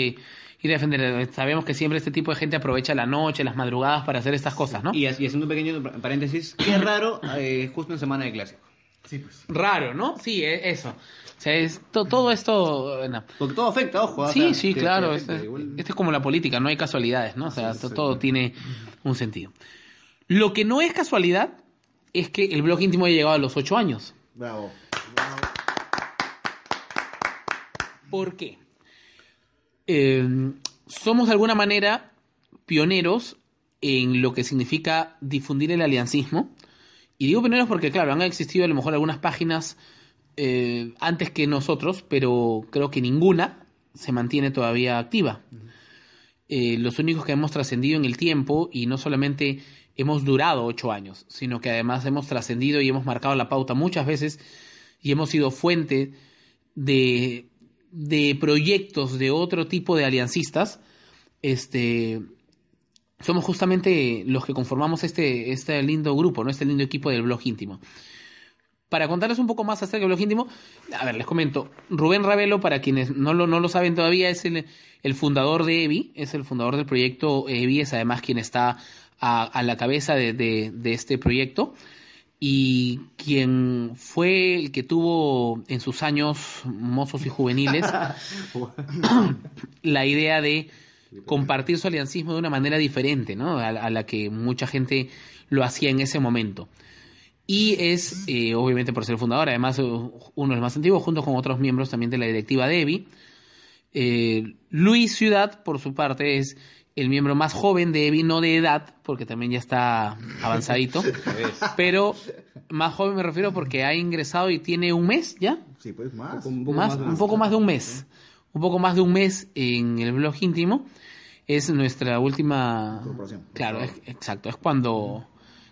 ir a defender. Sabemos que siempre este tipo de gente aprovecha la noche, las madrugadas para hacer estas cosas, ¿no? Y, y haciendo un pequeño paréntesis, qué raro, eh, justo en semana de clásico. Sí, pues. Raro, ¿no? Sí, e- eso. O sea, es to- todo esto... no. Porque todo afecta, ojo. o Sí, sea, sí, claro. Esto es, igual. esto es como la política, no hay casualidades, ¿no? O sea, to- todo tiene un sentido. Lo que no es casualidad es que el blog íntimo haya llegado a los ocho años. Bravo. ¿Por qué? Eh, somos de alguna manera pioneros en lo que significa difundir el aliancismo. Y digo pioneros porque, claro, han existido a lo mejor algunas páginas eh, antes que nosotros, pero creo que ninguna se mantiene todavía activa. Eh, los únicos que hemos trascendido en el tiempo y no solamente hemos durado ocho años, sino que además hemos trascendido y hemos marcado la pauta muchas veces y hemos sido fuente de, de proyectos de otro tipo de aliancistas, este, somos justamente los que conformamos este, este lindo grupo, ¿no? este lindo equipo del blog íntimo. Para contarles un poco más acerca del blog íntimo, a ver, les comento. Rubén Ravelo, para quienes no lo, no lo saben todavía, es el, el fundador de EVI, es el fundador del proyecto EVI, es además quien está a, a la cabeza de, de- de este proyecto y quien fue el que tuvo en sus años mozos y juveniles la idea de compartir su aliancismo de una manera diferente, ¿no? A, a la que mucha gente lo hacía en ese momento. Y es, eh, obviamente por ser el fundador, además eh, uno de los más antiguos, junto con otros miembros también de la directiva de EVI. Eh, Luis Ciudad, por su parte, es el miembro más joven de EVI, no de edad, porque también ya está avanzadito, pero más joven me refiero porque ha ingresado y tiene un mes ya, Sí, pues más. Un poco más, un poco más de un mes. Un poco más de un mes en el blog íntimo. Es nuestra última. Claro, es- exacto. Es cuando.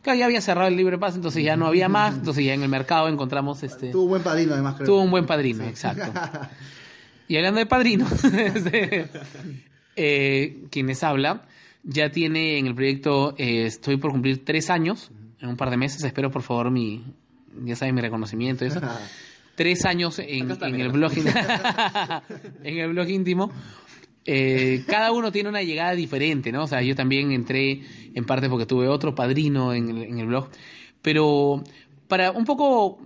Claro, ya había cerrado el libre paso, entonces ya no había más. Entonces ya en el mercado encontramos este. Tuvo un buen padrino, además, creo. Tuvo un buen padrino, exacto. Y hablando de padrinos, eh, quienes habla, ya tiene en el proyecto, eh, estoy por cumplir tres años, en un par de meses, espero por favor mi, ya saben, mi reconocimiento y eso. Tres años en, está, el blog, en el blog íntimo. Eh, cada uno tiene una llegada diferente, ¿no? O sea, yo también entré en parte porque tuve otro padrino en el, en el blog, pero para un poco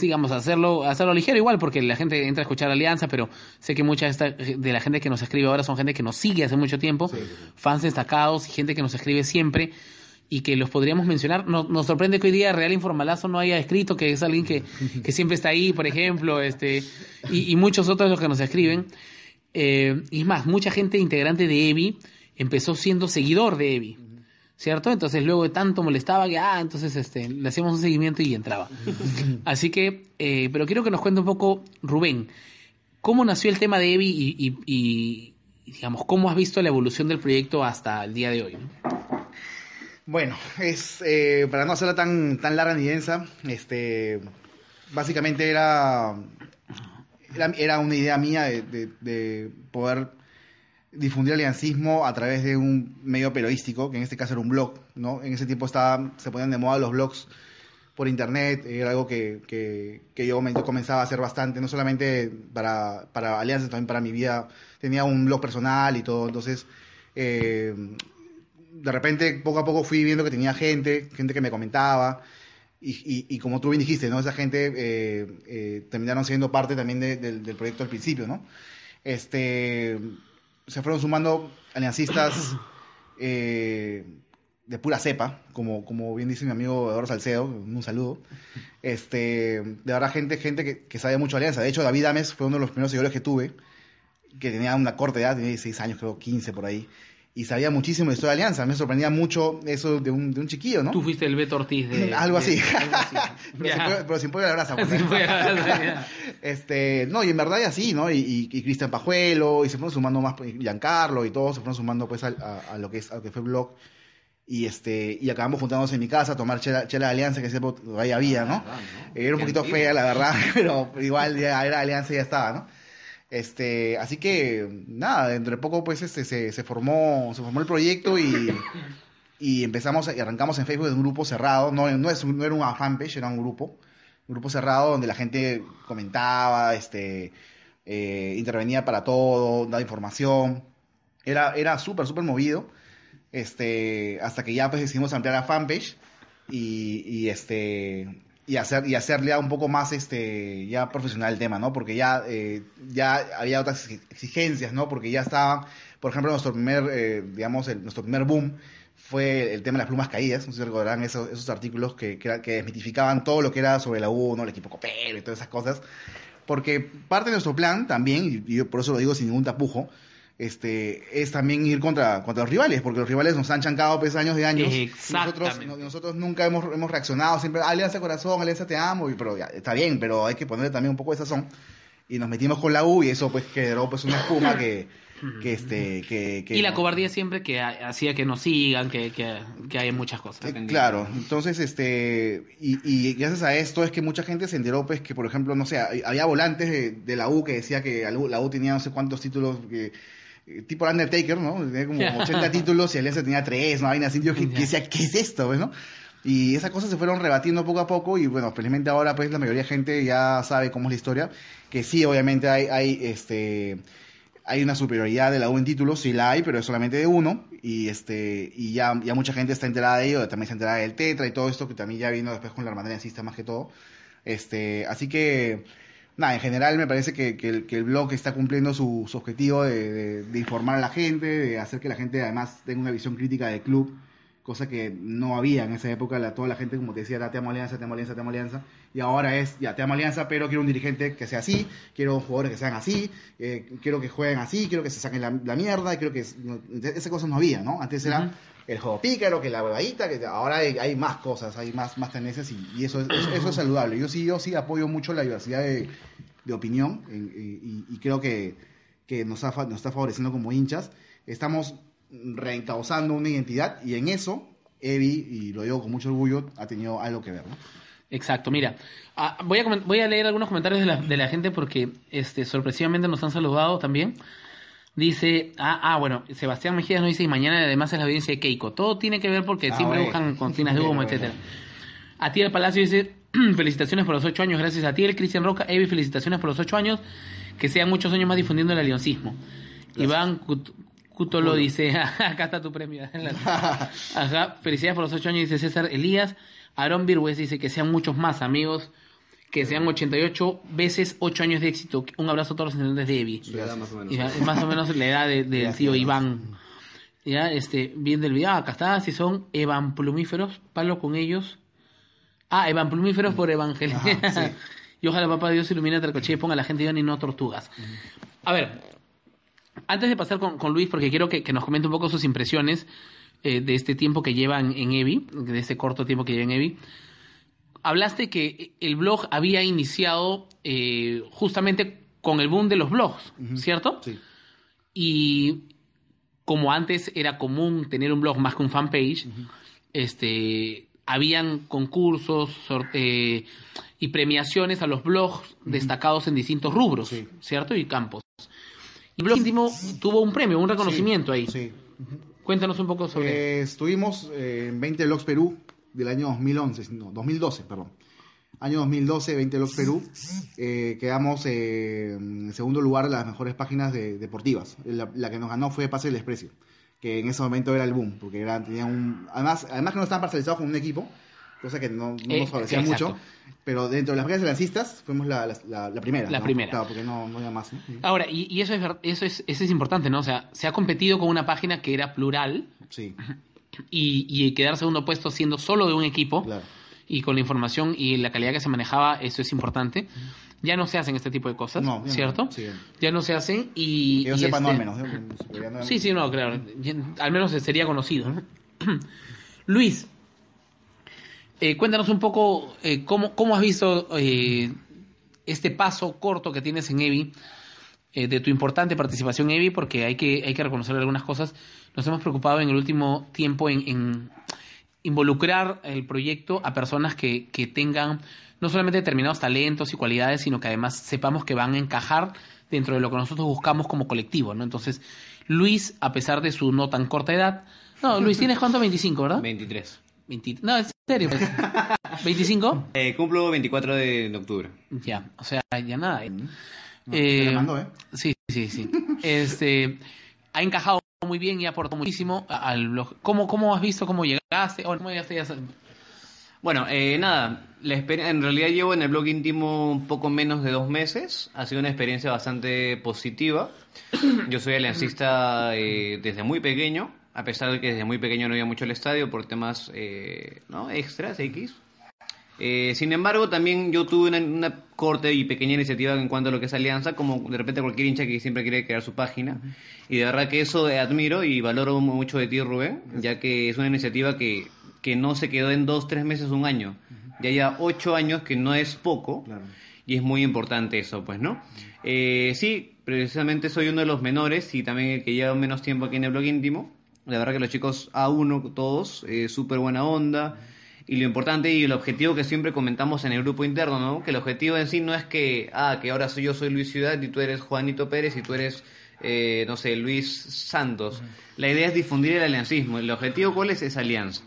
digamos, hacerlo, hacerlo ligero igual, porque la gente entra a escuchar Alianza, pero sé que mucha de la gente que nos escribe ahora son gente que nos sigue hace mucho tiempo, fans destacados y gente que nos escribe siempre y que los podríamos mencionar. Nos, nos sorprende que hoy día Real Informalazo no haya escrito, que es alguien que, que siempre está ahí, por ejemplo, este y, y muchos otros los que nos escriben. Eh, y es más, mucha gente integrante de EVI empezó siendo seguidor de EVI. ¿Cierto? Entonces luego de tanto molestaba que, ah, entonces este, le hacíamos un seguimiento y entraba. Así que, eh, pero quiero que nos cuente un poco, Rubén, ¿cómo nació el tema de EVI y, y- y, digamos, cómo has visto la evolución del proyecto hasta el día de hoy? ¿no? Bueno, es eh, para no hacerla tan, tan larga ni densa, este, básicamente era, era, era una idea mía de, de- de poder difundir aliancismo a través de un medio periodístico, que en este caso era un blog, ¿no? En ese tiempo estaba, se ponían de moda los blogs por internet, era algo que, que, que yo, yo comenzaba a hacer bastante, no solamente para, para alianzas, también para mi vida. Tenía un blog personal y todo, entonces... eh, de repente, poco a poco fui viendo que tenía gente, gente que me comentaba. Y, y- y como tú bien dijiste, ¿no? Esa gente eh, eh, terminaron siendo parte también de- del, del proyecto al principio, ¿no? Este, se fueron sumando aliancistas eh, de pura cepa, como, como bien dice mi amigo Eduardo Salcedo, un saludo. Este, de verdad, gente, gente que, que sabe mucho de alianza. De hecho, David Ames fue uno de los primeros seguidores que tuve, que tenía una corta edad, tenía 16 años, creo 15 por ahí, y sabía muchísimo de historia de alianza. Me sorprendía mucho eso de un, de un chiquillo, ¿no? Tú fuiste el Beto Ortiz de... Algo de- así. algo así. pero, sin pollo, pero sin a la brasa. Este, no, y en verdad y así, ¿no? Y, y, y Cristian Pajuelo, y se fueron sumando más, pues, Giancarlo y todos se fueron sumando pues a, a lo que es, a lo que fue blog. Y este, y acabamos juntándonos en mi casa a tomar chela, chela de alianza, que siempre ahí había, ¿no? Era un poquito fea, la verdad, pero igual ya era alianza y ya estaba, ¿no? Este, así que, nada, dentro de poco pues este, se, se formó, se formó el proyecto y, y empezamos, y arrancamos en Facebook de un grupo cerrado, no, no, es, no era una fanpage, era un grupo, un grupo cerrado donde la gente comentaba, este, eh, intervenía para todo, daba información, era, era súper, súper movido, este, hasta que ya pues decidimos ampliar la fanpage y, y este y hacer y hacerle un poco más este ya profesional el tema no porque ya eh, ya había otras exi- exigencias no porque ya estaba por ejemplo nuestro primer eh, digamos el- nuestro primer boom fue el tema de las plumas caídas no sé si recordarán esos, esos artículos que, que, desmitificaban todo lo que era sobre la U no el equipo copero y todas esas cosas. Porque parte de nuestro plan también y por eso lo digo sin ningún tapujo este es también ir contra, contra los rivales, porque los rivales nos han chancado pues años de años. Nosotros, no- nosotros nunca hemos, hemos reaccionado, siempre, Alianza Corazón, Alianza Te Amo, y, pero ya, está bien, pero hay que ponerle también un poco de sazón. Y nos metimos con la U y eso pues generó pues una espuma que, que este, que, que Y la cobardía siempre que ha- hacía que nos sigan, que, que, que hay muchas cosas. Eh, Claro, entonces, este, y, y gracias a esto es que mucha gente se enteró, pues, que por ejemplo, no sé, había volantes de, de la U que decía que la U, la U tenía no sé cuántos títulos, que, tipo el Undertaker, ¿no? Tenía como 80 títulos y Alianza tenía 3, ¿no? Hay así, yo que, que decía, ¿qué es esto, pues, no? Y esas cosas se fueron rebatiendo poco a poco y bueno, felizmente ahora pues la mayoría de gente ya sabe cómo es la historia, que sí, obviamente hay, hay este hay una superioridad de la U en títulos, sí la hay, pero es solamente de uno, y este, y ya, ya mucha gente está enterada de ello, también está enterada del Tetra y todo esto, que también ya vino después con la hermandad Cista más que todo. Este, así que, nada, en general me parece que, el, blog está cumpliendo su, su objetivo de, de- de informar a la gente, de hacer que la gente además tenga una visión crítica del club, cosa que no había en esa época, la, toda la gente, como te decía, te amo alianza, te amo alianza, te amo alianza, y ahora es, ya te amo alianza, pero quiero un dirigente que sea así, quiero jugadores que sean así, eh, quiero que jueguen así, quiero que se saquen la, la mierda, quiero que... no, esas cosas no había, ¿no? Antes era el juego pícaro, que la huevadita, que ahora hay, hay más cosas, hay más, más tendencias y, y eso, es, eso, eso es saludable. Yo sí, yo sí apoyo mucho la diversidad de, de opinión en- y, y creo que, que nos, ha nos está favoreciendo como hinchas. Estamos reencauzando una identidad y en eso Evi, y lo digo con mucho orgullo, ha tenido algo que ver, ¿no? Exacto, mira, ah, voy, a voy a leer algunos comentarios de la, de la gente porque este, sorpresivamente nos han saludado también. Dice, ah, ah, bueno, Sebastián Mejías nos dice, y mañana además es la audiencia de Keiko. Todo tiene que ver porque Ah, siempre bueno. buscan cortinas de humo, etcétera. Atiel Palacio dice, felicitaciones por los ocho años, gracias a Atiel. Cristian Roca, Evi, felicitaciones por los ocho años, que sean muchos años más difundiendo el alioncismo. Iván Cut- Cutolo dice, acá está tu premio. Ajá, felicidades por los ocho años, dice César Elías. Aaron Virgües dice que sean muchos más amigos, que sean 88 veces 8 años de éxito. Un abrazo a todos los integrantes de Evi. Edad más o menos. Es más o menos la edad de- del Gracias. tío Iván. Ya, este, bien del video, ah, acá está, si son evan plumíferos, palo con ellos. Ah, evan plumíferos por evangelio. Ajá, sí. y ojalá papá Dios ilumine a y ponga a la gente Iván y no tortugas. A ver, antes de pasar con, con Luis, porque quiero que, que nos comente un poco sus impresiones eh, de este tiempo que llevan en Evi, de este corto tiempo que lleva en Evi. Hablaste que el blog había iniciado eh, justamente con el boom de los blogs, ¿cierto? Sí. Y como antes era común tener un blog más que un fanpage, este, habían concursos sorte- y premiaciones a los blogs destacados en distintos rubros, Sí. ¿cierto? Y campos. Y Blog Íntimo tuvo un premio, un reconocimiento ahí. Sí. Cuéntanos un poco sobre Eh, estuvimos eh, en 20 Blogs Perú del año 2011, no, 2012, perdón. Año 2012, 20 Blogs Perú. Eh, quedamos eh, en segundo lugar de las mejores páginas de- deportivas. La, la que nos ganó fue Pase del Desprecio, que en ese momento era el boom, porque era, tenían un, además, además que no estaban parcializados con un equipo, cosa que no, no Eh, nos favorecía mucho, pero dentro de las de lancistas fuimos la, la, la- primera. La ¿no? primera. Claro, porque no, no había más. ¿no? Ahora, y, y eso, es, eso, es, eso es importante, ¿no? O sea, se ha competido con una página que era plural Sí, y, y quedar segundo puesto siendo solo de un equipo claro. y con la información y la calidad que se manejaba, eso es importante. Ya no se hacen este tipo de cosas, No, ¿cierto? sí. Ya no se hacen y... Que yo y sepa, no este- al menos. Sí, sí, no, claro. Al menos sería conocido. ¿no? Luis, eh, cuéntanos un poco eh, cómo, cómo has visto eh, este paso corto que tienes en EVI, eh, de tu importante participación en EVI, porque hay que, hay que reconocer algunas cosas. Nos hemos preocupado en el último tiempo en, en involucrar el proyecto a personas que, que tengan no solamente determinados talentos y cualidades, sino que además sepamos que van a encajar dentro de lo que nosotros buscamos como colectivo, ¿no? Entonces, Luis, a pesar de su no tan corta edad, no, Luis, ¿tienes cuánto? 25, ¿verdad? 23. 20 no, en serio, pues. 25, Eh, cumplo 24 de octubre. ya, o sea, ya nada. eh. No, Eh, se la mandó, ¿eh? Sí, sí, sí. Este, ha encajado muy bien y ha aportado muchísimo al blog. ¿Cómo, cómo has visto cómo llegaste? Oh, ¿cómo llegaste? Ya. Bueno, eh, nada, la en realidad llevo en el blog íntimo un poco menos de dos meses. Ha sido una experiencia bastante positiva. Yo soy aliancista eh, desde muy pequeño, a pesar de que desde muy pequeño no iba mucho al estadio por temas eh, ¿no? extras, X. Eh, sin embargo, también yo tuve una, una corta y pequeña iniciativa en cuanto a lo que es alianza, como de repente cualquier hincha que siempre quiere crear su página. Y de verdad que eso admiro y valoro mucho de ti, Rubén, ya que es una iniciativa que, que no se quedó en dos, tres meses, un año. Ya ya ocho años, que no es poco. Claro. Y es muy importante eso, pues, ¿no? Eh, sí, precisamente soy uno de los menores y también el que lleva menos tiempo aquí en el blog íntimo. La verdad que los chicos A1 todos, eh, súper buena onda. Y lo importante y el objetivo que siempre comentamos en el grupo interno, ¿no? Que el objetivo en sí no es que, ah, que ahora soy yo soy Luis Ciudad y tú eres Juanito Pérez y tú eres, eh, no sé, Luis Santos. La idea es difundir el aliancismo. ¿El objetivo cuál es? Esa alianza.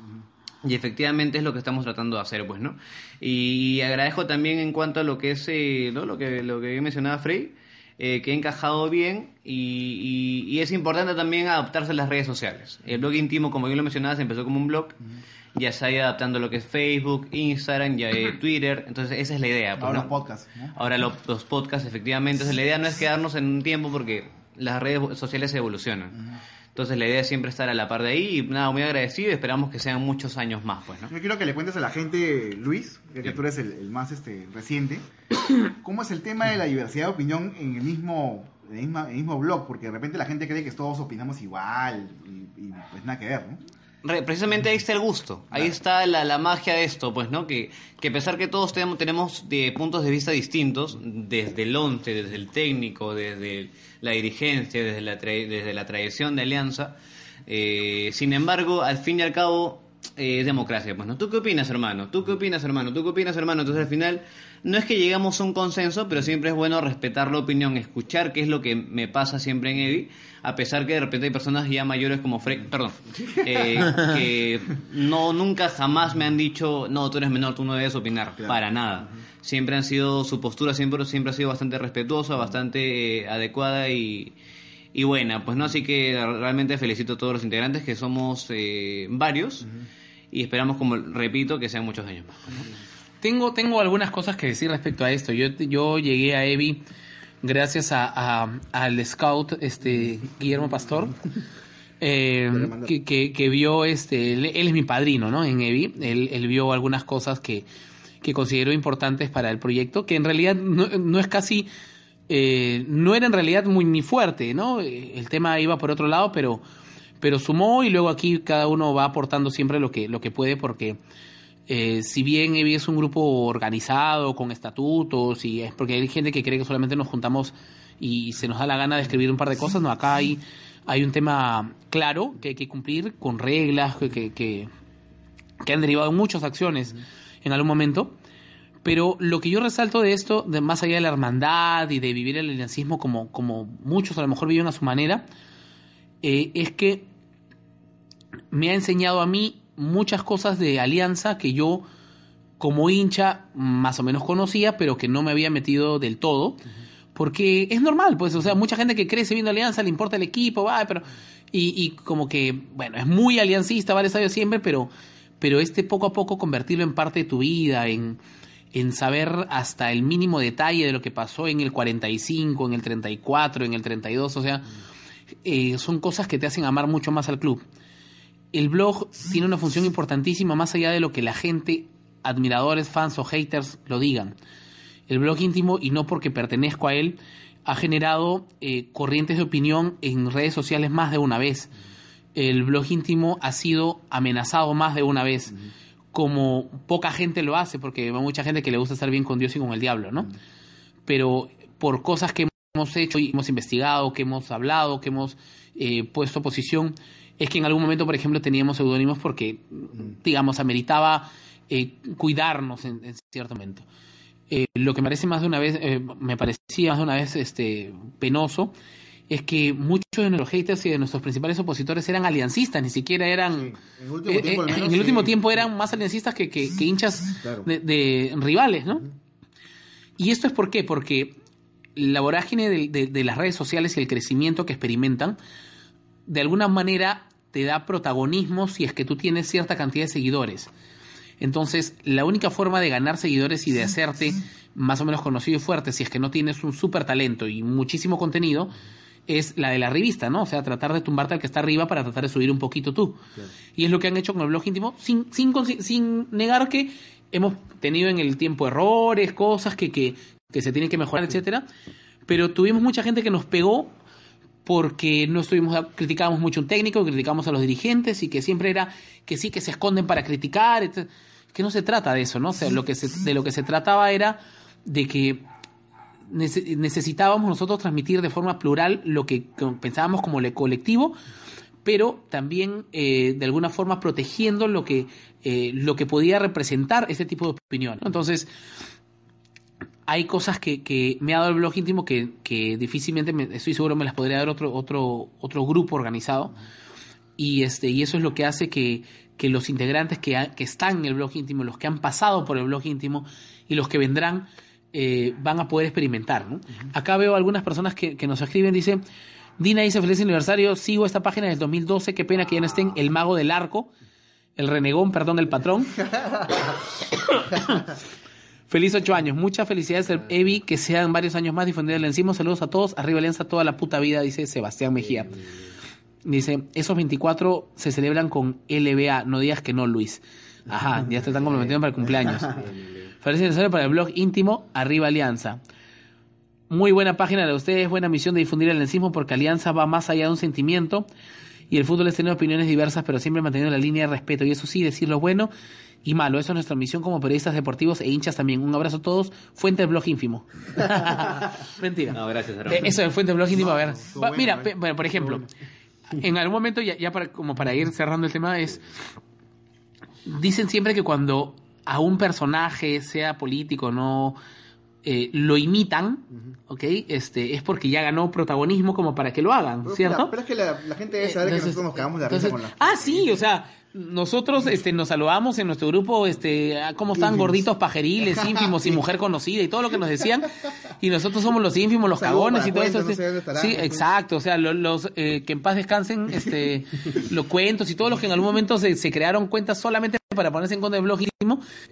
Y efectivamente es lo que estamos tratando de hacer, pues, ¿no? Y agradezco también en cuanto a lo que es, eh, ¿no? Lo que, lo que mencionaba Frey, eh, que ha encajado bien y, y- y es importante también adaptarse a las redes sociales. El blog íntimo, como yo lo mencionaba, se empezó como un blog, ya se ha ido adaptando a lo que es Facebook, Instagram, ya, eh, Twitter, entonces esa es la idea. pues, Ahora ¿no? los podcasts, ¿no? Ahora lo- los podcasts, efectivamente. Entonces, la idea no es quedarnos en un tiempo porque las redes sociales evolucionan. Entonces, la idea es siempre estar a la par de ahí y nada, muy agradecido y esperamos que sean muchos años más, pues, ¿no? Yo quiero que le cuentes a la gente, Luis, ya que tú eres el, el más este, reciente, cómo es el tema de la diversidad de opinión en el mismo en el, misma- en el mismo blog, porque de repente la gente cree que todos opinamos igual y, y, pues nada que ver, ¿no? Re- precisamente ahí está el gusto, ahí Claro. está la, la magia de esto, pues, ¿no? Que, que a pesar que todos tenemos, tenemos de puntos de vista distintos, desde el once, desde el técnico, desde la dirigencia, desde la, tra- desde la tradición de Alianza, eh, sin embargo, al fin y al cabo, eh, democracia, pues, ¿no? ¿Tú qué opinas, hermano? ¿Tú qué opinas, hermano? ¿Tú qué opinas, hermano? Entonces, al final, no es que llegamos a un consenso, pero siempre es bueno respetar la opinión, escuchar qué es lo que me pasa siempre en Evi, a pesar que de repente hay personas ya mayores como Fred, perdón, eh, que no, nunca jamás me han dicho, no, tú eres menor, tú no debes opinar, Claro. para nada. Siempre han sido, su postura siempre, siempre ha sido bastante respetuosa, bastante eh, adecuada y, y buena, pues no, así que realmente felicito a todos los integrantes, que somos eh, varios, y esperamos, como repito, que sean muchos años más. ¿no? Tengo, tengo algunas cosas que decir respecto a esto. Yo, yo llegué a Evi gracias a, a- al scout este Guillermo Pastor. eh, que, que- que vio este él, él es mi padrino no en Evi él, él vio algunas cosas que, que consideró importantes para el proyecto que en realidad no, no es casi eh, no era en realidad muy ni fuerte no Eh, el tema iba por otro lado pero pero sumó y luego aquí cada uno va aportando siempre lo que lo que puede porque eh, si bien es un grupo organizado, con estatutos, y es porque hay gente que cree que solamente nos juntamos y se nos da la gana de escribir un par de cosas, no, acá hay, hay un tema claro que hay que cumplir con reglas que, que, que, que han derivado en muchas acciones en algún momento. Pero lo que yo resalto de esto, de más allá de la hermandad y de vivir el aliancismo como, como muchos a lo mejor viven a su manera, eh, es que me ha enseñado a mí muchas cosas de alianza que yo como hincha más o menos conocía, pero que no me había metido del todo, porque es normal, pues, o sea, mucha gente que crece viendo Alianza le importa el equipo, va, pero y, y como que, bueno, es muy aliancista, va al siempre, pero pero este poco a poco convertirlo en parte de tu vida, en en saber hasta el mínimo detalle de lo que pasó en el 45, en el 34, en el 32, o sea, eh, son cosas que te hacen amar mucho más al club. El blog tiene una función importantísima más allá de lo que la gente, admiradores, fans o haters lo digan. El blog íntimo, y no porque pertenezco a él, ha generado eh, corrientes de opinión en redes sociales más de una vez. El blog íntimo ha sido amenazado más de una vez como poca gente lo hace, porque hay mucha gente que le gusta estar bien con Dios y con el diablo, ¿no? Pero por cosas que hemos hecho y hemos investigado, que hemos hablado, que hemos eh, puesto posición, es que en algún momento, por ejemplo, teníamos seudónimos porque, digamos, ameritaba eh, cuidarnos en, en, cierto momento. Eh, lo que me parece más de una vez, eh, me parecía más de una vez este, penoso, es que muchos de nuestros haters y de nuestros principales opositores eran aliancistas, ni siquiera eran... Sí, en el último tiempo, eh, menos, en el último sí. tiempo eran más aliancistas que, que- que hinchas Claro. de, de rivales, ¿no? Y esto es por qué, porque la vorágine de, de- de las redes sociales y el crecimiento que experimentan, de alguna manera te da protagonismo si es que tú tienes cierta cantidad de seguidores. Entonces, la única forma de ganar seguidores y de hacerte más o menos conocido y fuerte, si es que no tienes un súper talento y muchísimo contenido, es la de la revista, ¿no? O sea, tratar de tumbarte al que está arriba para tratar de subir un poquito tú. Y es lo que han hecho con el blog íntimo, sin, sin, sin negar que hemos tenido en el tiempo errores, cosas que, que, que se tienen que mejorar, etcétera. Pero tuvimos mucha gente que nos pegó porque no estuvimos criticábamos mucho a un técnico, criticábamos a los dirigentes y que siempre era que sí que se esconden para criticar, etc. que no se trata de eso, ¿no? O sea, lo que se, de lo que se trataba era de que necesitábamos nosotros transmitir de forma plural lo que pensábamos como le colectivo, pero también eh, de alguna forma protegiendo lo que eh, lo que podía representar ese tipo de opinión. Entonces, hay cosas que, que me ha dado el blog íntimo que, que difícilmente me- estoy seguro me las podría dar otro, otro, otro grupo organizado. Y este, y eso es lo que hace que, que los integrantes que, que están en el blog íntimo, los que han pasado por el blog íntimo y los que vendrán, eh, van a poder experimentar. ¿no? Acá veo algunas personas que, que nos escriben, dice, Dina dice feliz aniversario, sigo esta página del 2012, qué pena que ya no estén el mago del arco, el renegón, perdón, el patrón. Feliz ocho años. Muchas felicidades, Evi, que sean varios años más difundidos el encima. Saludos a todos. Arriba Alianza toda la puta vida, dice Sebastián Mejía. Dice, esos 24 se celebran con LBA. No digas que no, Luis. Ajá, ya te están comprometiendo para el cumpleaños. Feliz aniversario para el blog íntimo Arriba Alianza. Muy buena página de ustedes, buena misión de difundir el encismo porque Alianza va más allá de un sentimiento y el fútbol es tener opiniones diversas pero siempre manteniendo la línea de respeto y eso sí, decir lo bueno y malo. Eso es nuestra misión como periodistas deportivos e hinchas también. Un abrazo a todos. Fuente del blog ínfimo. Mentira. No, gracias, Eh. Eso de Fuente del blog íntimo, a ver. Va, bueno, Mira, eh. bueno, por ejemplo, en algún momento, ya, ya para, como para ir cerrando el tema, es. Dicen siempre que cuando a un personaje, sea político, no. eh, lo imitan, ¿ok? Este, es porque ya ganó protagonismo como para que lo hagan, Pero, ¿cierto? pero es que la, la gente debe saber que Entonces- nosotros nos cagamos de risa con la... Ah, sí, o sea, nosotros este, nos saludamos en nuestro grupo, este, ah, ¿cómo están gorditos pajeriles, ínfimos y mujer conocida y todo lo que nos decían? Y nosotros somos los ínfimos, los cagones y todo eso. no sé sí, exacto, o sea, lo- los, eh, que en paz descansen este, los cuentos y todos los que en algún momento se, se crearon cuentas solamente para ponerse en contra del blog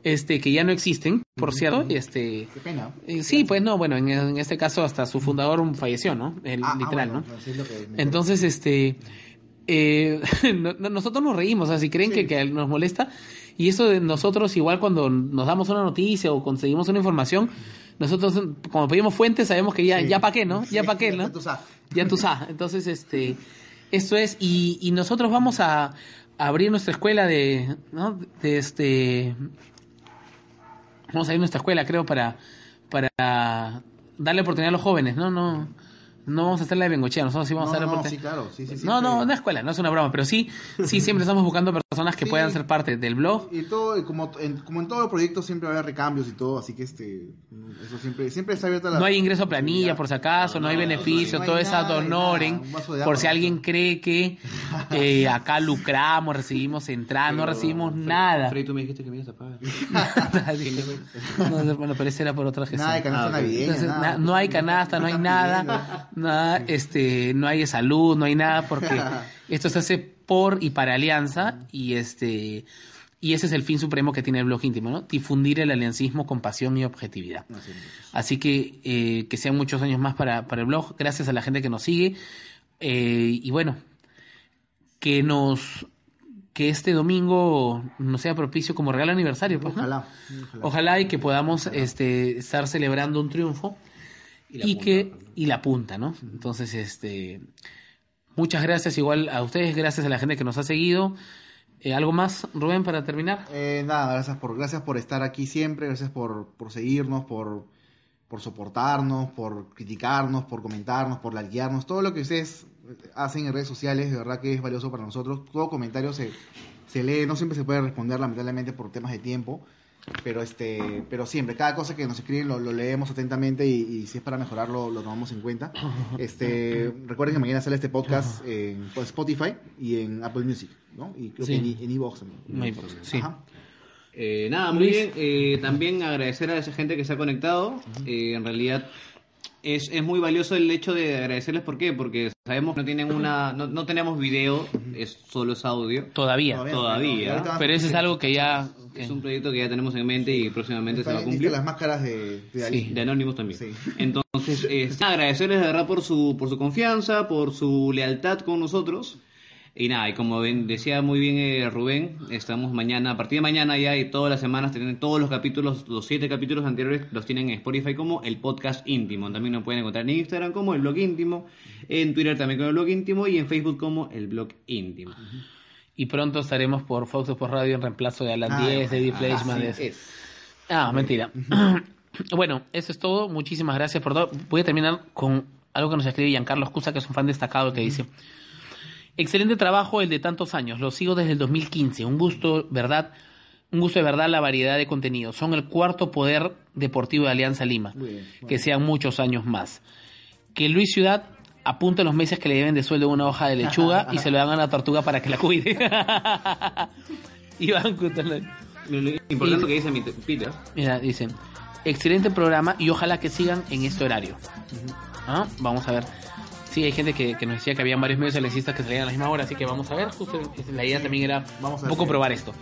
este, que ya no existen, por cierto, este... Qué pena. eh, Sí, pues no, bueno, en, en este caso hasta su fundador falleció, ¿no? El, Ah, ah, literal, bueno, ¿no? sí es lo que me- Entonces, este, eh, no- no- nosotros nos reímos, o sea, si creen que, que nos molesta, y eso de nosotros igual cuando nos damos una noticia o conseguimos una información, nosotros como pedimos fuentes sabemos que ya, Sí. ya pa' qué, ¿no? Ya pa' qué, ¿no? Ya tú sabes. Entonces, este, esto es, y, y nosotros vamos a, a abrir nuestra escuela de, ¿no? De este, vamos a abrir nuestra escuela, creo, para, para darle oportunidad a los jóvenes, ¿no? No, no vamos a hacer la de Bengochea, nosotros sí vamos No, a hacer no, sí, claro, sí, sí, no, no, una escuela, no es una broma, pero sí, sí siempre estamos buscando personas que puedan ser parte del blog. Y todo, como en, como en todos los proyectos siempre va a haber recambios y todo, así que este, eso siempre, siempre está abierta la... No hay ingreso a planilla, por si acaso, no, hay beneficio, todo es ad honorem, por si alguien cree que eh, acá lucramos, recibimos entrada, no recibimos nada. Freddy, tú me dijiste que me ibas a pagar. no, bueno, pero ese era por otra gestión. Nada de canasta navideña, no hay canasta, no hay nada, nada, este, no hay salud, no hay nada, porque esto se hace por y para Alianza y este y ese es el fin supremo que tiene el blog íntimo, ¿no? Difundir el aliancismo con pasión y objetividad. Así que eh, que sean muchos años más para, para el blog, gracias a la gente que nos sigue eh, y bueno, que nos que este domingo nos sea propicio como regalo aniversario, pues, ¿no? Ojalá, ojalá. Ojalá y que podamos este, estar celebrando un triunfo y, que y la punta, ¿no? Entonces, este, muchas gracias igual a ustedes, gracias a la gente que nos ha seguido. Eh, ¿Algo más, Rubén, para terminar? Eh, nada, gracias por, gracias por estar aquí siempre, gracias por, por seguirnos, por, por soportarnos, por criticarnos, por comentarnos, por likearnos, todo lo que ustedes hacen en redes sociales, de verdad que es valioso para nosotros. Todo comentario se, se lee, no siempre se puede responder lamentablemente por temas de tiempo, pero este, pero siempre, cada cosa que nos escriben lo, lo leemos atentamente y, y si es para mejorarlo lo tomamos en cuenta. Este, recuerden que mañana sale este podcast en pues, Spotify y en Apple Music, ¿no? Y creo Sí. que en, iVoox también. Sí. Eh, nada, muy Luis. bien. Eh, también agradecer a esa gente que se ha conectado. Eh, en realidad es, es muy valioso el hecho de agradecerles. ¿Por qué? Porque sabemos que no tienen una, no, no tenemos video, es solo es audio. Todavía. Todavía. Ahorita Pero eso es algo que ya... Es un proyecto que ya tenemos en mente y próximamente se va a cumplir. las máscaras de, de. Sí. De Anonymous también. Sí. Entonces, eh, nada, agradecerles de verdad por su, por su confianza, por su lealtad con nosotros. Y nada, y como ven- decía muy bien eh, Rubén, estamos mañana, a partir de mañana ya y todas las semanas tienen todos los capítulos, los siete capítulos anteriores los tienen en Spotify como el podcast íntimo. También nos pueden encontrar en Instagram como el blog íntimo, en Twitter también como el blog íntimo y en Facebook como el blog íntimo. Y pronto estaremos por Fox por Radio en reemplazo de Alan Ah, 10, de Eddie ah, Fleischman. Ah, mentira. bueno, eso es todo. Muchísimas gracias por todo. Voy a terminar con algo que nos escribe Giancarlo Escusa, que es un fan destacado, que dice: Excelente trabajo el de tantos años. Lo sigo desde el 2015. Un gusto, ¿verdad? Un gusto de verdad la variedad de contenidos. Son el cuarto poder deportivo de Alianza Lima. Bien, Que sean muchos años más. Que Luis Ciudad apunte los meses que le deben de sueldo una hoja de lechuga y se lo dan a la tortuga para que la cuide. Iván Cutelay. Lo lo importante Y- que dice mi te- Peter. Mira, dicen, excelente programa y ojalá que sigan en este horario. Ah, Vamos a ver. Sí, hay gente que, que nos decía que había varios medios televisistas que salían a la misma hora, así que vamos a ver. Justo la idea también era Vamos a un poco probar esto.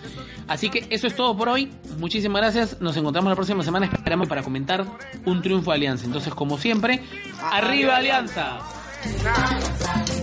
Así que eso es todo por hoy. Muchísimas gracias. Nos encontramos la próxima semana. Esperamos para comentar un triunfo de Alianza. Entonces, como siempre, ¡Arriba Alianza! Alianza.